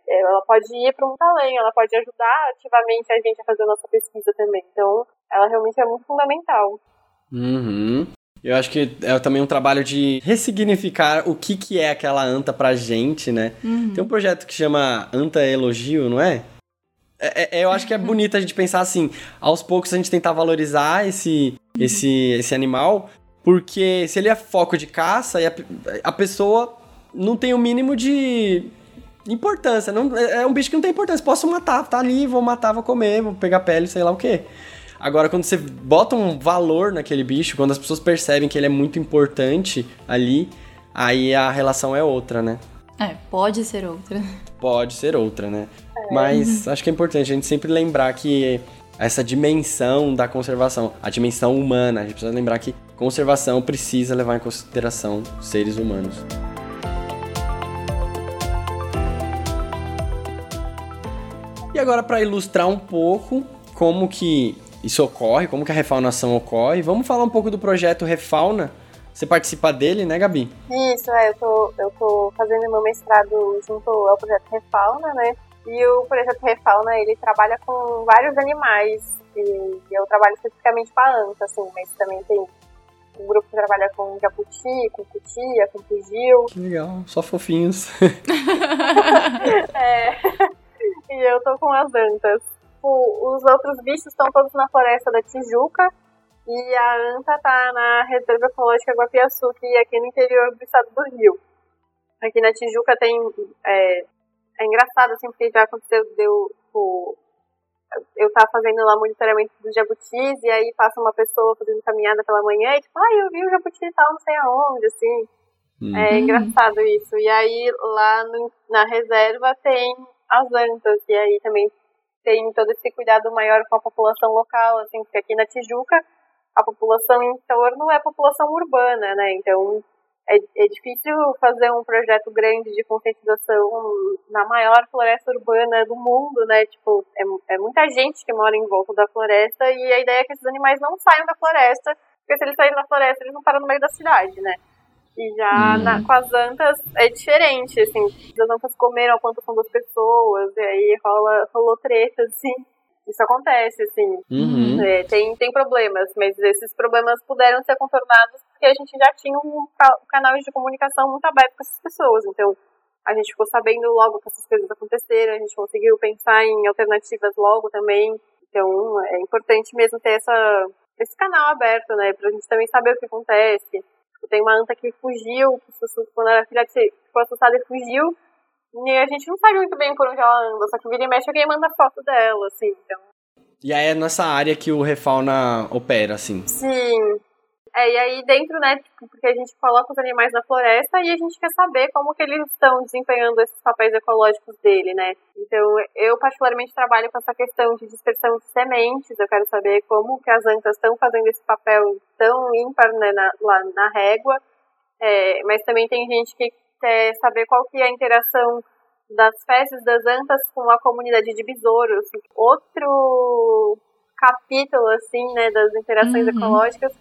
É- Ela pode ir para um além, ela pode ajudar ativamente a gente a fazer a nossa pesquisa também. Então, ela realmente é muito fundamental. Uhum. Eu acho que é também um trabalho de ressignificar o que, que é aquela anta pra gente, né? Tem um projeto que chama Anta Elogio, não é? É- é- eu acho que é bonito a gente pensar assim, aos poucos a gente tentar valorizar esse, esse, esse animal, porque se ele é foco de caça, e a, a pessoa não tem o mínimo de importância. Não, é é um bicho que não tem importância. Posso matar, tá ali, vou matar, vou comer, vou pegar pele, sei lá o quê. Agora, quando você bota um valor naquele bicho, quando as pessoas percebem que ele é muito importante ali, aí a relação é outra, né? É, pode ser outra. Pode ser outra, né? Mas acho que é importante a gente sempre lembrar que essa dimensão da conservação, a dimensão humana, a gente precisa lembrar que conservação precisa levar em consideração seres humanos. E agora para ilustrar um pouco como que isso ocorre, como que a refaunação ocorre, vamos falar um pouco do projeto Refauna. Você participa dele, né, Gabi? Isso, é, eu tô, eu tô fazendo meu mestrado junto ao projeto Refauna, né? E o projeto Refauna, ele trabalha com vários animais. E eu trabalho especificamente com a anta, assim, mas também tem um grupo que trabalha com jabuti, com cutia, com pugil. Que legal, só fofinhos. É, e eu tô com as antas. O- os outros bichos estão todos na floresta da Tijuca. E a anta tá na Reserva Ecológica Guapiaçu, que é aqui no interior do estado do Rio. Aqui na Tijuca tem. É, é engraçado, assim, porque já aconteceu, deu. O, eu tava fazendo lá monitoramento dos jabutis, e aí passa uma pessoa fazendo caminhada pela manhã, e tipo, ai, eu vi o jabuti e tal, não sei aonde, assim. É engraçado isso. E aí lá no- na reserva tem as antas, e aí também tem todo esse cuidado maior com a população local, assim, porque aqui na Tijuca a população em torno é população urbana, né? Então é, é difícil fazer um projeto grande de conscientização na maior floresta urbana do mundo, né? Tipo, é, é muita gente que mora em volta da floresta e a ideia é que esses animais não saiam da floresta, porque se eles saírem da floresta, eles não param no meio da cidade, né? E já na- com as antas é diferente, assim. As antas comeram a plantação das pessoas, e aí rola, rolou treta, assim. Isso acontece, assim. Uhum. É, tem, tem problemas, mas esses problemas puderam ser contornados porque a gente já tinha um, um canal de comunicação muito aberto com essas pessoas. Então, a gente ficou sabendo logo que essas coisas aconteceram, a gente conseguiu pensar em alternativas logo também. Então, é importante mesmo ter essa, esse canal aberto, né? Pra gente também saber o que acontece. Tipo, Tem uma anta que fugiu, que assustou- quando era filha ficou assustada e fugiu. E a gente não sabe muito bem por onde ela anda, só que vira e mexe alguém manda foto dela, assim. Então, E aí é nessa área que o Refauna opera, assim. Sim. É, e aí dentro, né, tipo, porque a gente coloca os animais na floresta e a gente quer saber como que eles estão desempenhando esses papéis ecológicos dele, né? Então, eu particularmente trabalho com essa questão de dispersão de sementes, eu quero saber como que as antas estão fazendo esse papel tão ímpar, né, na, lá na régua, É, mas também tem gente que quer saber qual que é a interação das fezes das antas com a comunidade de besouros. Outro capítulo, assim, né, das interações Uhum. ecológicas.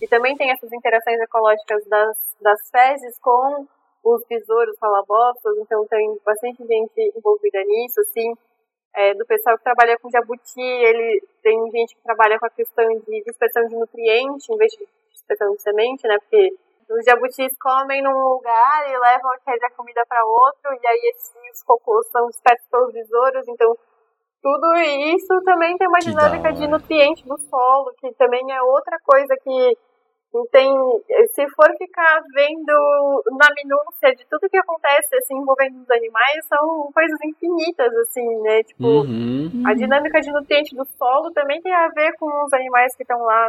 E também tem essas interações ecológicas das, das fezes com os besouros falabostas, então tem bastante gente envolvida nisso, assim. É, do pessoal que trabalha com jabuti, ele tem gente que trabalha com a questão de dispersão de nutriente em vez de dispersão de semente, né? Porque os jabutis comem num lugar e levam aquela comida para outro, e aí esses cocôs são dispersos pelos besouros, então tudo isso também tem uma dinâmica de nutriente do solo, que também é outra coisa que tem. Se for ficar vendo na minúcia de tudo que acontece assim, envolvendo os animais, são coisas infinitas, assim, né? Tipo, Uhum. a dinâmica de nutriente do solo também tem a ver com os animais que estão lá.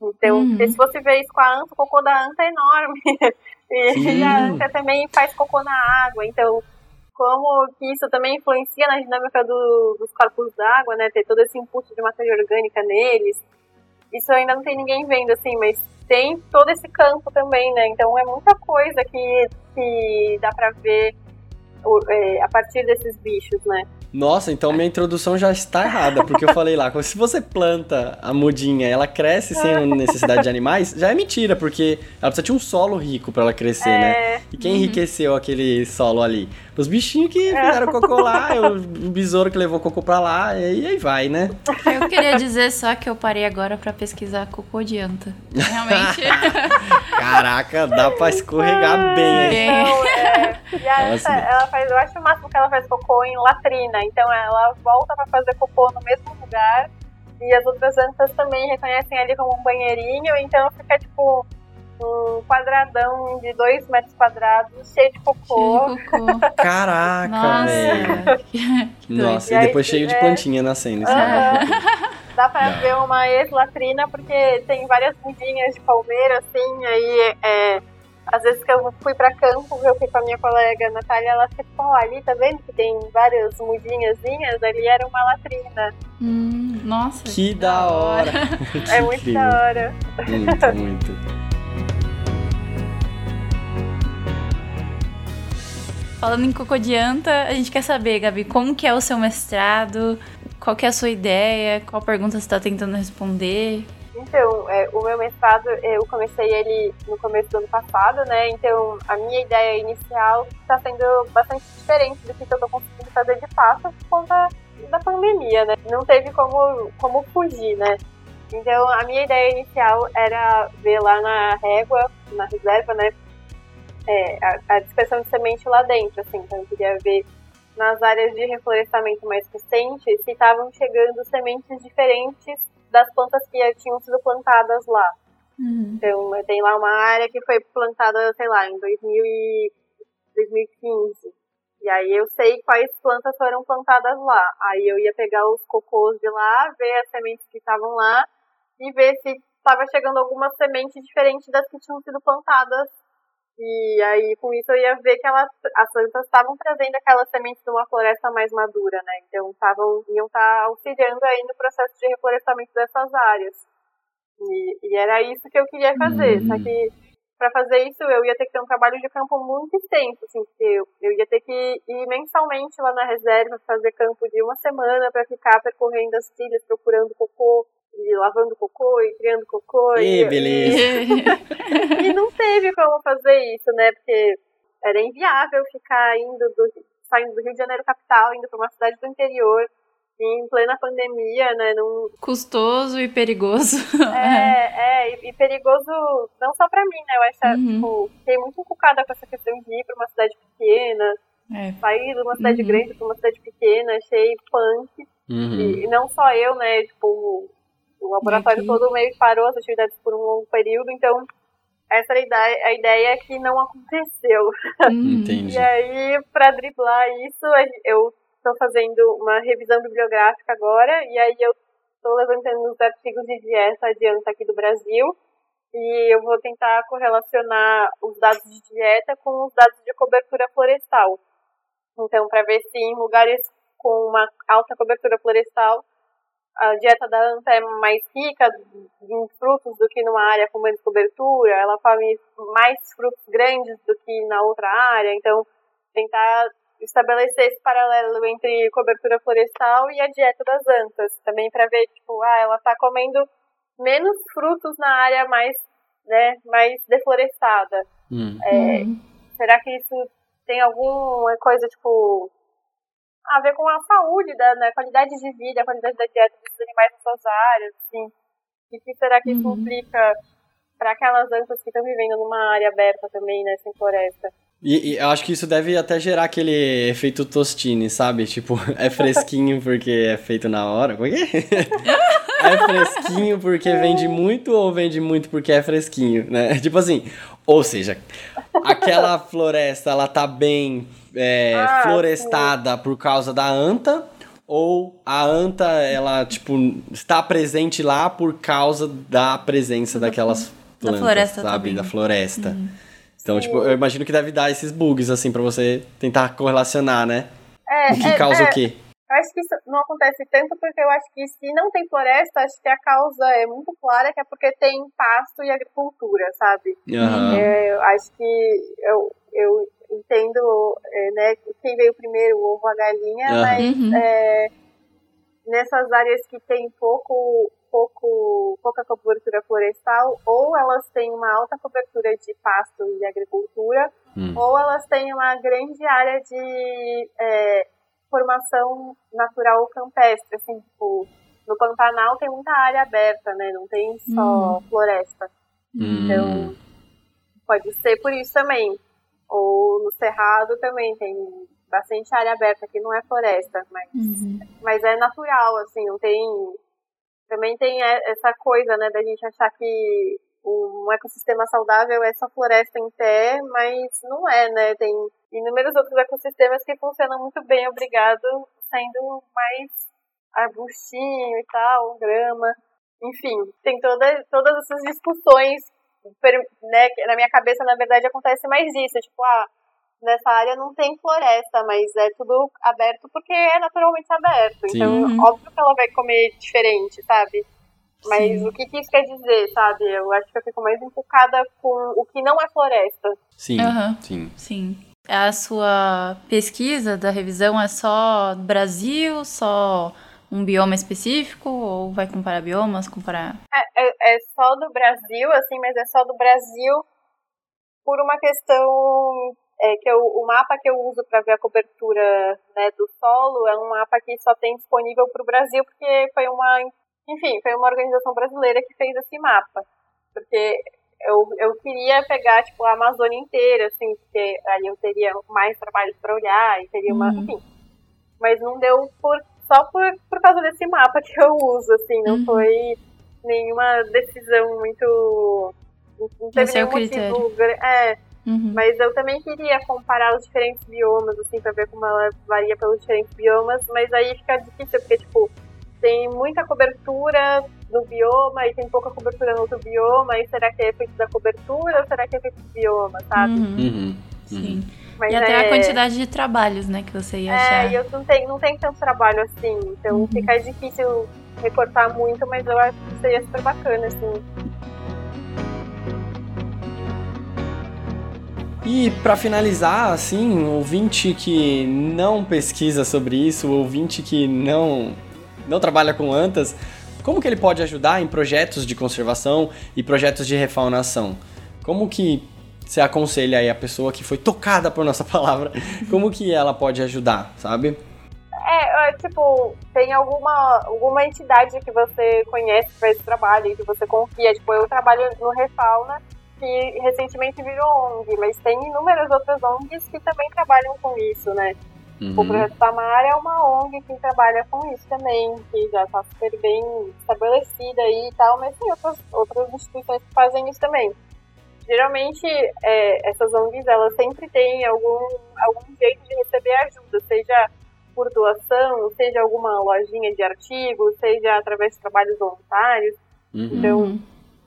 Então, Uhum. se você vê isso com a anta, o cocô da anta é enorme. e Sim. a anta também faz cocô na água. Então, como que isso também influencia na dinâmica do- dos corpos d'água, né? Ter todo esse input de matéria orgânica neles. Isso ainda não tem ninguém vendo, assim, mas tem todo esse campo também, né? Então é muita coisa que, que dá pra ver é, a partir desses bichos, né? Nossa, então minha introdução já está errada, porque eu falei lá, se você planta a mudinha, ela cresce sem necessidade de animais, já é mentira, porque ela precisa de um solo rico para ela crescer, né? É, E quem enriqueceu aquele solo ali? Os bichinhos que fizeram cocô lá, o besouro que levou cocô pra lá, e aí vai, né? Eu queria dizer só que eu parei agora pra pesquisar cocô de anta. Realmente. Caraca, dá pra escorregar bem? Bem. Então, é, e a Nossa. anta, ela faz, eu acho o máximo que ela faz cocô em latrina. Então ela volta pra fazer cocô no mesmo lugar. E as outras antas também reconhecem ali como um banheirinho. Então fica tipo um quadradão de dois metros quadrados, cheio de cocô. Cheio de cocô. Caraca, velho. Nossa. que. Nossa, E e aí, depois cheio de é. plantinha nascendo. Aham. é Dá pra Dá. ver uma ex-latrina, porque tem várias mudinhas de palmeira, assim, aí é, às vezes que eu fui pra campo, eu fui com a minha colega Natália, ela ficou, ó, ali, tá vendo que tem várias mudinhazinhas? Ali era uma latrina. Hum, nossa. Que da hora. é muito da hora. Muito, muito. Falando em cocô de anta, a gente quer saber, Gabi, como que é o seu mestrado? Qual que é a sua ideia? Qual pergunta você tá tentando responder? Então, é, o meu mestrado, eu comecei ele no começo do ano passado, né? Então, a minha ideia inicial está sendo bastante diferente do que eu tô conseguindo fazer de fato por conta da pandemia, né? Não teve como, como fugir, né? Então, a minha ideia inicial era ver lá na régua, na reserva, né? É, a, a dispersão de semente lá dentro, assim. Então, eu queria ver nas áreas de reflorestamento mais recentes se estavam chegando sementes diferentes das plantas que tinham sido plantadas lá. Uhum. Então, tem lá uma área que foi plantada, sei lá, em 2000 e 2015. E aí eu sei quais plantas foram plantadas lá. Aí eu ia pegar os cocôs de lá, ver as sementes que estavam lá e ver se estava chegando alguma semente diferente das que tinham sido plantadas. E aí com isso eu ia ver que elas, as plantas estavam trazendo aquelas sementes de uma floresta mais madura, né? Então tavam, iam estar auxiliando aí no processo de reflorestamento dessas áreas. E, e era isso que eu queria fazer. Só que para fazer isso eu ia ter que ter um trabalho de campo muito extenso, assim, porque eu, eu ia ter que ir mensalmente lá na reserva, fazer campo de uma semana para ficar percorrendo as trilhas, procurando cocô. E lavando cocô e criando cocô. Ih, e, beleza. e não teve como fazer isso, né? Porque era inviável ficar indo do, saindo do Rio de Janeiro capital, indo para uma cidade do interior, em plena pandemia, né? Num, Custoso e perigoso. é, é, e, e perigoso não só para mim, né? Eu acho, Uhum. tipo, fiquei muito encucada com essa questão de ir para uma cidade pequena, É. sair de uma cidade Uhum. grande para uma cidade pequena, achei punk. Uhum. E, e não só eu, né? Tipo, o laboratório aqui? todo meio que parou as atividades por um longo período, então essa era a ideia, a ideia que não aconteceu. Uhum. Entendi. E aí, para driblar isso, eu estou fazendo uma revisão bibliográfica agora, e aí eu estou levantando os artigos de dieta adianta aqui do Brasil, e eu vou tentar correlacionar os dados de dieta com os dados de cobertura florestal. Então, para ver se em lugares com uma alta cobertura florestal, a dieta da anta é mais rica em frutos do que numa área com menos cobertura, ela come mais frutos grandes do que na outra área, então tentar estabelecer esse paralelo entre cobertura florestal e a dieta das antas, também para ver tipo, ah, ela está comendo menos frutos na área mais, né, mais deflorestada. Hum. É, Uhum. Será que isso tem alguma coisa, tipo, a ver com a saúde, da né, qualidade de vida, a qualidade da dieta dos animais nas suas áreas, assim? E que será que isso Uhum. implica para aquelas antas que estão vivendo numa área aberta também, né, sem floresta? E, e eu acho que isso deve até gerar aquele efeito tostine, sabe? Tipo, é fresquinho porque é feito na hora. Como é que é? É fresquinho porque vende muito ou vende muito porque é fresquinho, né? Tipo assim, ou seja, aquela floresta, ela tá bem é, Ah, florestada por causa da anta ou a anta, ela, tipo, está presente lá por causa da presença daquelas Da plantas, floresta sabe? também. Da floresta. Então, Sim. tipo, eu imagino que deve dar esses bugs, assim, pra você tentar correlacionar, né? É, O que é, causa é, o quê? Eu acho que isso não acontece tanto porque eu acho que se não tem floresta, acho que a causa é muito clara, que é porque tem pasto e agricultura, sabe? Aham. É, eu acho que eu, eu entendo, é, né, quem veio primeiro, o ovo ou a galinha, Aham. mas Uhum. é, nessas áreas que tem pouco, pouco, pouca cobertura florestal, ou elas têm uma alta cobertura de pasto e agricultura, Hum. ou elas têm uma grande área de é, formação natural campestre, assim, tipo, no Pantanal tem muita área aberta, né, não tem só floresta. Então, Hum. pode ser por isso também. Ou no Cerrado também tem bastante área aberta, que não é floresta, mas, Uhum. mas é natural, assim, não tem. Também tem essa coisa, né, da gente achar que um ecossistema saudável é só floresta em pé, mas não é, né? Tem inúmeros outros ecossistemas que funcionam muito bem, obrigado, sendo mais arbustinho e tal, grama. Enfim, tem toda, todas essas discussões né, que na minha cabeça, na verdade, acontece mais isso. Tipo, ah, nessa área não tem floresta, mas é tudo aberto porque é naturalmente aberto. Sim. Então, Uhum. óbvio que ela vai comer diferente, sabe? Mas Sim. o que, que isso quer dizer, sabe? Eu acho que eu fico mais enfocada com o que não é floresta. Sim, Aham. sim. Sim. A sua pesquisa da revisão é só Brasil, só um bioma específico, ou vai comparar biomas, comparar... É, é, é só do Brasil, assim, mas é só do Brasil por uma questão é, que eu, o mapa que eu uso para ver a cobertura né, do solo é um mapa que só tem disponível para o Brasil porque foi uma, enfim, foi uma organização brasileira que fez esse mapa, porque eu, eu queria pegar tipo a Amazônia inteira, assim, porque aí eu teria mais trabalho para olhar e teria uma, Uhum. enfim, mas não deu por só por, por causa desse mapa que eu uso, assim, não Uhum. foi nenhuma decisão muito. Não teve Esse é o nenhum critério. motivo. É, Uhum. mas eu também queria comparar os diferentes biomas, assim, pra ver como ela varia pelos diferentes biomas, mas aí fica difícil, porque, tipo, tem muita cobertura do bioma e tem pouca cobertura no outro bioma, e será que é efeito da cobertura ou será que é efeito do bioma, sabe? Uhum. Uhum. uhum. Sim. Mas E até é... a quantidade de trabalhos, né, que você ia É, achar. e eu não tenho, não tenho tanto trabalho assim, então Uhum. fica difícil recortar muito, mas eu acho que seria super bacana, assim. E pra finalizar, assim, o ouvinte que não pesquisa sobre isso, o ouvinte que não não trabalha com antas, como que ele pode ajudar em projetos de conservação e projetos de refaunação? Como que você aconselha aí a pessoa que foi tocada por nossa palavra, como que ela pode ajudar, sabe? É, é, tipo, tem alguma, alguma entidade que você conhece faz esse trabalho, que você confia. Tipo, eu trabalho no Refauna, que recentemente virou ONG, mas tem inúmeras outras ONGs que também trabalham com isso, né? Uhum. O Projeto Tamar é uma ONG que trabalha com isso também, que já está super bem estabelecida aí e tal, mas tem outras, outras instituições que fazem isso também. Geralmente, é, essas ONGs, elas sempre têm algum, algum jeito de receber ajuda, seja por doação, seja alguma lojinha de artigos, seja através de trabalhos voluntários. Uhum. Então,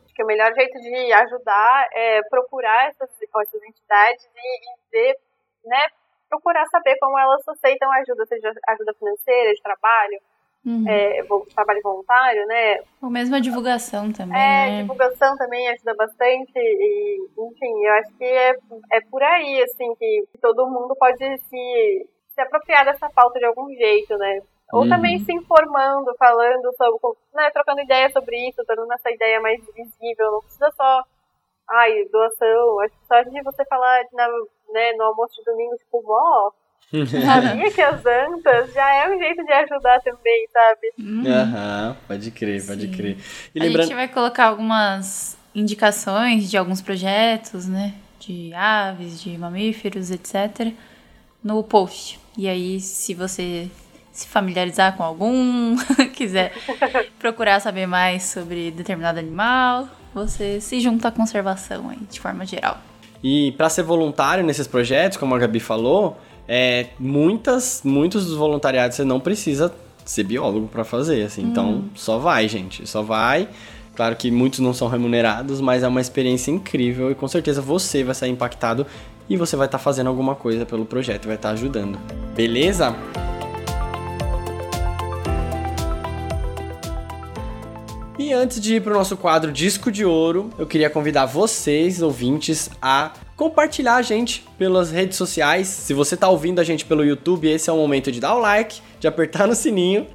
acho que o melhor jeito de ajudar é procurar essas, essas entidades e, e ver, né, procurar saber como elas aceitam ajuda, seja ajuda financeira, de trabalho, uhum. é, trabalho voluntário, né? Ou mesmo a divulgação também. É, né? divulgação também ajuda bastante. E, enfim, eu acho que é, é por aí, assim, que todo mundo pode se se apropriar dessa pauta de algum jeito, né? Ou uhum. também se informando, falando sobre, né, trocando ideia sobre isso, tornando essa ideia mais visível. Não precisa só, ai, doação. Acho que só de você falar na, né, no almoço de domingo, tipo, vó, sabia que as antas já é um jeito de ajudar também, sabe? Uhum. Aham, uhum. pode crer, pode Sim. crer. E. A gente vai colocar algumas indicações de alguns projetos, né? De aves, de mamíferos, etc. no post. E aí, se você se familiarizar com algum, quiser procurar saber mais sobre determinado animal, você se junta à conservação aí, de forma geral. E para ser voluntário nesses projetos, como a Gabi falou, é, muitas, muitos dos voluntariados você não precisa ser biólogo para fazer, assim. Então, hum. Então, só vai, gente, só vai. Claro que muitos não são remunerados, mas é uma experiência incrível e com certeza você vai sair impactado e você vai estar tá fazendo alguma coisa pelo projeto, vai estar tá ajudando. Beleza? E antes de ir para o nosso quadro Disco de Ouro, eu queria convidar vocês, ouvintes, a compartilhar a gente pelas redes sociais. Se você está ouvindo a gente pelo YouTube, esse é o momento de dar o like, de apertar no sininho.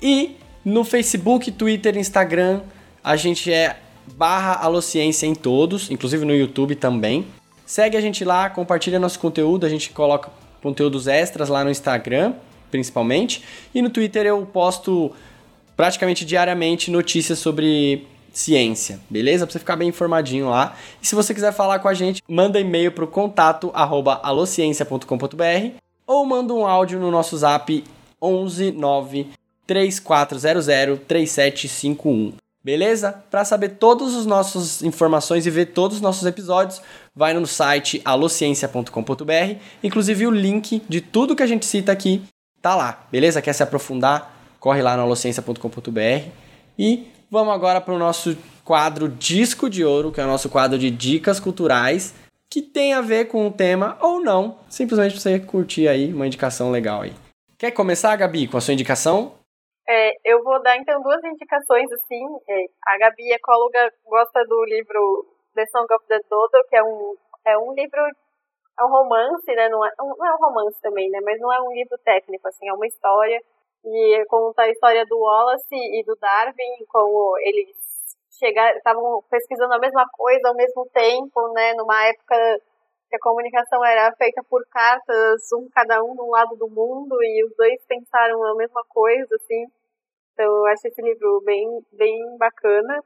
E no Facebook, Twitter, Instagram, a gente é barra Alociência em todos, inclusive no YouTube também. Segue a gente lá, compartilha nosso conteúdo, a gente coloca conteúdos extras lá no Instagram, principalmente, e no Twitter eu posto praticamente diariamente notícias sobre ciência, beleza? Pra você ficar bem informadinho lá. E se você quiser falar com a gente, manda e-mail pro contato arroba ou manda um áudio no nosso zap 11 9 3400 3751. Beleza? Para saber todas as nossas informações e ver todos os nossos episódios, vai no site alociência.com.br. Inclusive o link de tudo que a gente cita aqui tá lá. Beleza? Quer se aprofundar? Corre lá no alociência.com.br. E vamos agora para o nosso quadro Disco de Ouro, que é o nosso quadro de dicas culturais que tem a ver com o tema ou não. Simplesmente pra você curtir aí uma indicação legal aí. Quer começar, Gabi, com a sua indicação? É, eu vou dar então duas indicações assim. É, a Gabi, ecóloga, gosta do livro The Song of the Dodo, que é um, é um livro, é um romance, né? Não é, não é um romance também, né? Mas não é um livro técnico, assim, é uma história. E conta a história do Wallace e do Darwin, como eles chegaram, estavam pesquisando a mesma coisa ao mesmo tempo, né? Numa época que a comunicação era feita por cartas, um cada um de um lado do mundo, e os dois pensaram a mesma coisa, assim. Então, eu acho esse livro bem, bem bacana.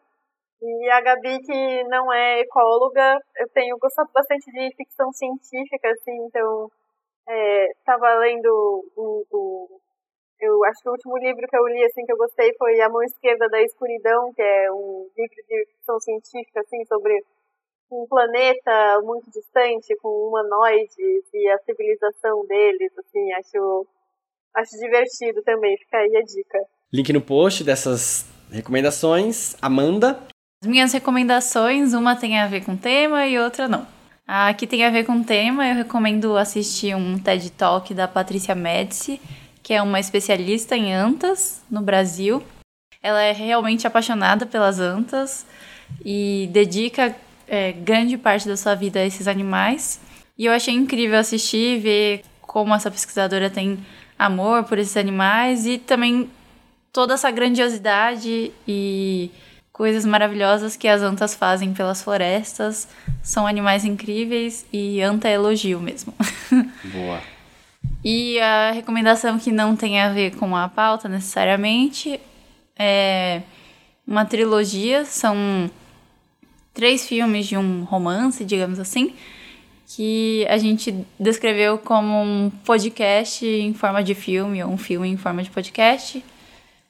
E a Gabi, que não é ecóloga, eu tenho gostado bastante de ficção científica, assim, então estava é, lendo o, o, eu acho que o último livro que eu li, assim, que eu gostei foi A Mão Esquerda da Escuridão, que é um livro de ficção científica, assim, sobre um planeta muito distante, com humanoides e a civilização deles, assim, acho, acho divertido também, fica aí a dica. Link no post dessas recomendações. Amanda? As minhas recomendações, uma tem a ver com tema e outra não. A que tem a ver com tema, eu recomendo assistir um TED Talk da Patrícia Medici, que é uma especialista em antas no Brasil. Ela é realmente apaixonada pelas antas e dedica é, grande parte da sua vida a esses animais. E eu achei incrível assistir e ver como essa pesquisadora tem amor por esses animais e também toda essa grandiosidade e coisas maravilhosas que as antas fazem pelas florestas. São animais incríveis e anta é elogio mesmo. Boa. E a recomendação que não tem a ver com a pauta necessariamente é uma trilogia, são três filmes de um romance, digamos assim, que a gente descreveu como um podcast em forma de filme ou um filme em forma de podcast.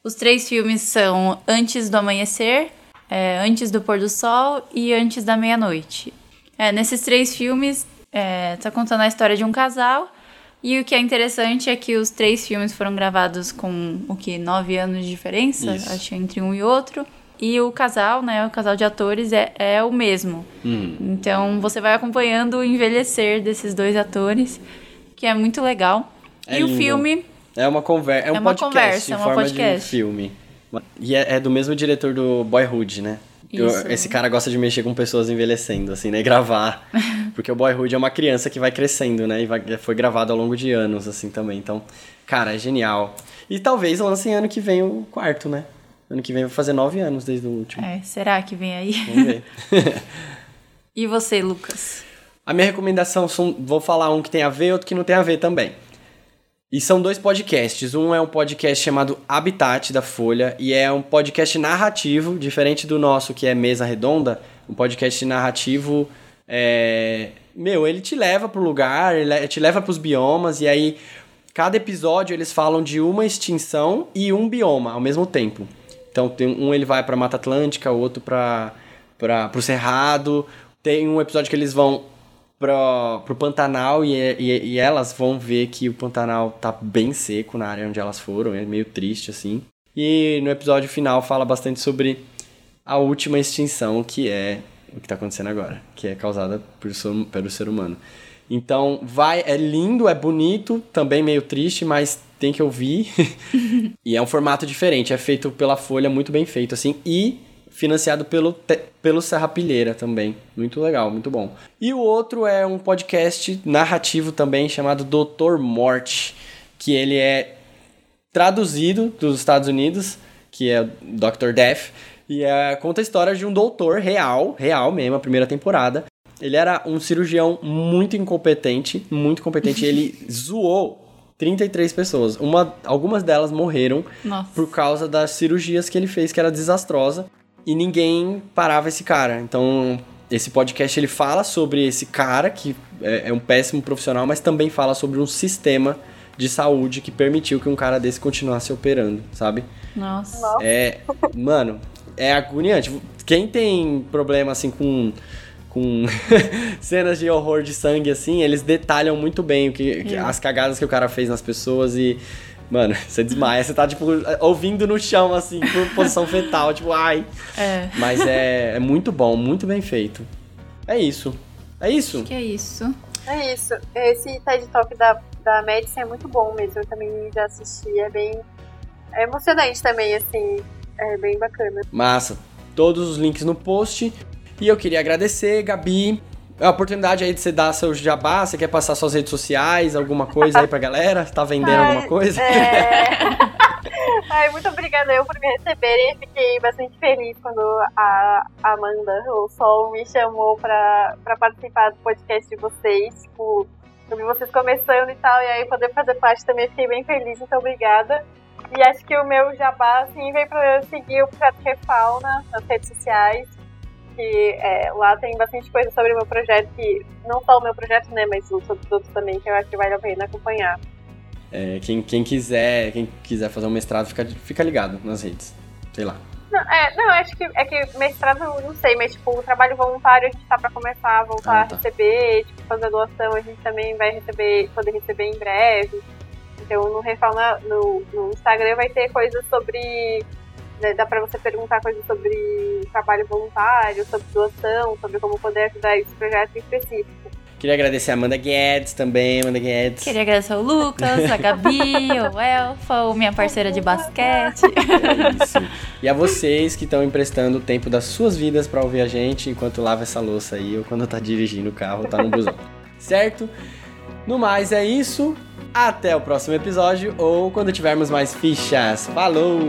Os três filmes são Antes do Amanhecer, é, Antes do Pôr do Sol e Antes da Meia-Noite. É, nesses três filmes, é, tá contando a história de um casal. E o que é interessante é que os três filmes foram gravados com o que? Nove anos de diferença, Isso. acho, entre um e outro. E o casal, né? O casal de atores é, é o mesmo. Hum. Então você vai acompanhando o envelhecer desses dois atores, que é muito legal. É e o lindo. filme É uma conversa, é um É uma podcast conversa, em é uma forma de podcast. filme. E é, é do mesmo diretor do Boyhood, né? Eu- esse cara gosta de mexer com pessoas envelhecendo, assim, né? E gravar. Porque o Boyhood é uma criança que vai crescendo, né? E vai- foi gravado ao longo de anos, assim, também. Então, cara, é genial. E talvez lancem ano que vem o quarto, né? Ano que vem vai fazer nove anos desde o último. É, será que vem aí? Vamos ver. E você, Lucas? A minha recomendação são. Vou falar um que tem a ver, outro que não tem a ver também. E são dois podcasts. Um é um podcast chamado Habitat da Folha e é um podcast narrativo, diferente do nosso que é Mesa Redonda. Um podcast narrativo. É... Meu, ele te leva pro lugar, ele te leva pros biomas e aí cada episódio eles falam de uma extinção e um bioma ao mesmo tempo. Então tem um ele vai pra Mata Atlântica, o outro pra, pra, pro Cerrado. Tem um episódio que eles vão pro, pro Pantanal e, e, e elas vão ver que o Pantanal tá bem seco na área onde elas foram, é meio triste assim. E no episódio final fala bastante sobre a última extinção, que é o que tá acontecendo agora, que é causada por, pelo ser humano. Então, vai, é lindo, é bonito, também meio triste, mas tem que ouvir. e é um formato diferente, é feito pela Folha, muito bem feito, assim, e financiado pelo, pelo Serra Pilheira também. Muito legal, muito bom. E o outro é um podcast narrativo também, chamado Doutor Morte, que ele é traduzido dos Estados Unidos, que é Dr. Death, e é, conta a história de um doutor real, real mesmo, a primeira temporada. Ele era um cirurgião muito incompetente, muito competente, ele zoou 33 pessoas. Uma, algumas delas morreram Nossa. por causa das cirurgias que ele fez, que era desastrosa, e ninguém parava esse cara. Então, esse podcast ele fala sobre esse cara, que é, é um péssimo profissional, mas também fala sobre um sistema de saúde que permitiu que um cara desse continuasse operando, sabe? Nossa. É, mano, é agoniante. Quem tem problema assim com com cenas de horror de sangue assim, eles detalham muito bem o que, que- É. as cagadas que o cara fez nas pessoas e mano, você desmaia, você tá tipo ouvindo no chão assim, por posição fetal, tipo, ai. É. Mas é, é muito bom, muito bem feito. É isso. É isso. Que é isso? É isso. Esse TED Talk da, da Madison é muito bom mesmo. Eu também já assisti. É bem. É emocionante também, assim. É bem bacana. Massa. Todos os links no post. E eu queria agradecer, Gabi. A oportunidade aí de você dar seu jabá, você quer passar suas redes sociais, alguma coisa aí pra galera? Tá vendendo Ai, alguma coisa? É... Ai, muito obrigada eu por me receberem. Fiquei bastante feliz quando a Amanda, o Sol, me chamou pra, pra participar do podcast de vocês. Tipo, eu vi vocês começando e tal, e aí poder fazer parte também fiquei bem feliz, então obrigada. E acho que o meu jabá, assim, veio pra eu seguir o Projeto Refauna nas redes sociais. Que é, lá tem bastante coisa sobre o meu projeto, que não só o meu projeto, né, mas os outros também, que eu acho que vale a pena acompanhar. É, quem, quem quiser, quem quiser fazer um mestrado, fica, fica ligado nas redes. Sei lá. Não, é, não, acho que é que mestrado, não sei, mas tipo, o trabalho voluntário a gente tá pra começar a voltar Ah, tá. a receber, tipo, fazer doação, a gente também vai receber, poder receber em breve. Então no Refauna, no, no Instagram vai ter coisas sobre. Né, dá pra você perguntar coisas sobre trabalho voluntário, sobre doação, sobre como poder ajudar esse projeto em específico. Queria agradecer a Amanda Guedes também, Amanda Guedes. Queria agradecer ao Lucas, a Gabi, o Elfa, o minha parceira de basquete. É isso. E a vocês que estão emprestando o tempo das suas vidas pra ouvir a gente enquanto lava essa louça aí ou quando tá dirigindo o carro ou tá no busão. certo? No mais é isso. Até o próximo episódio ou quando tivermos mais fichas. Falou!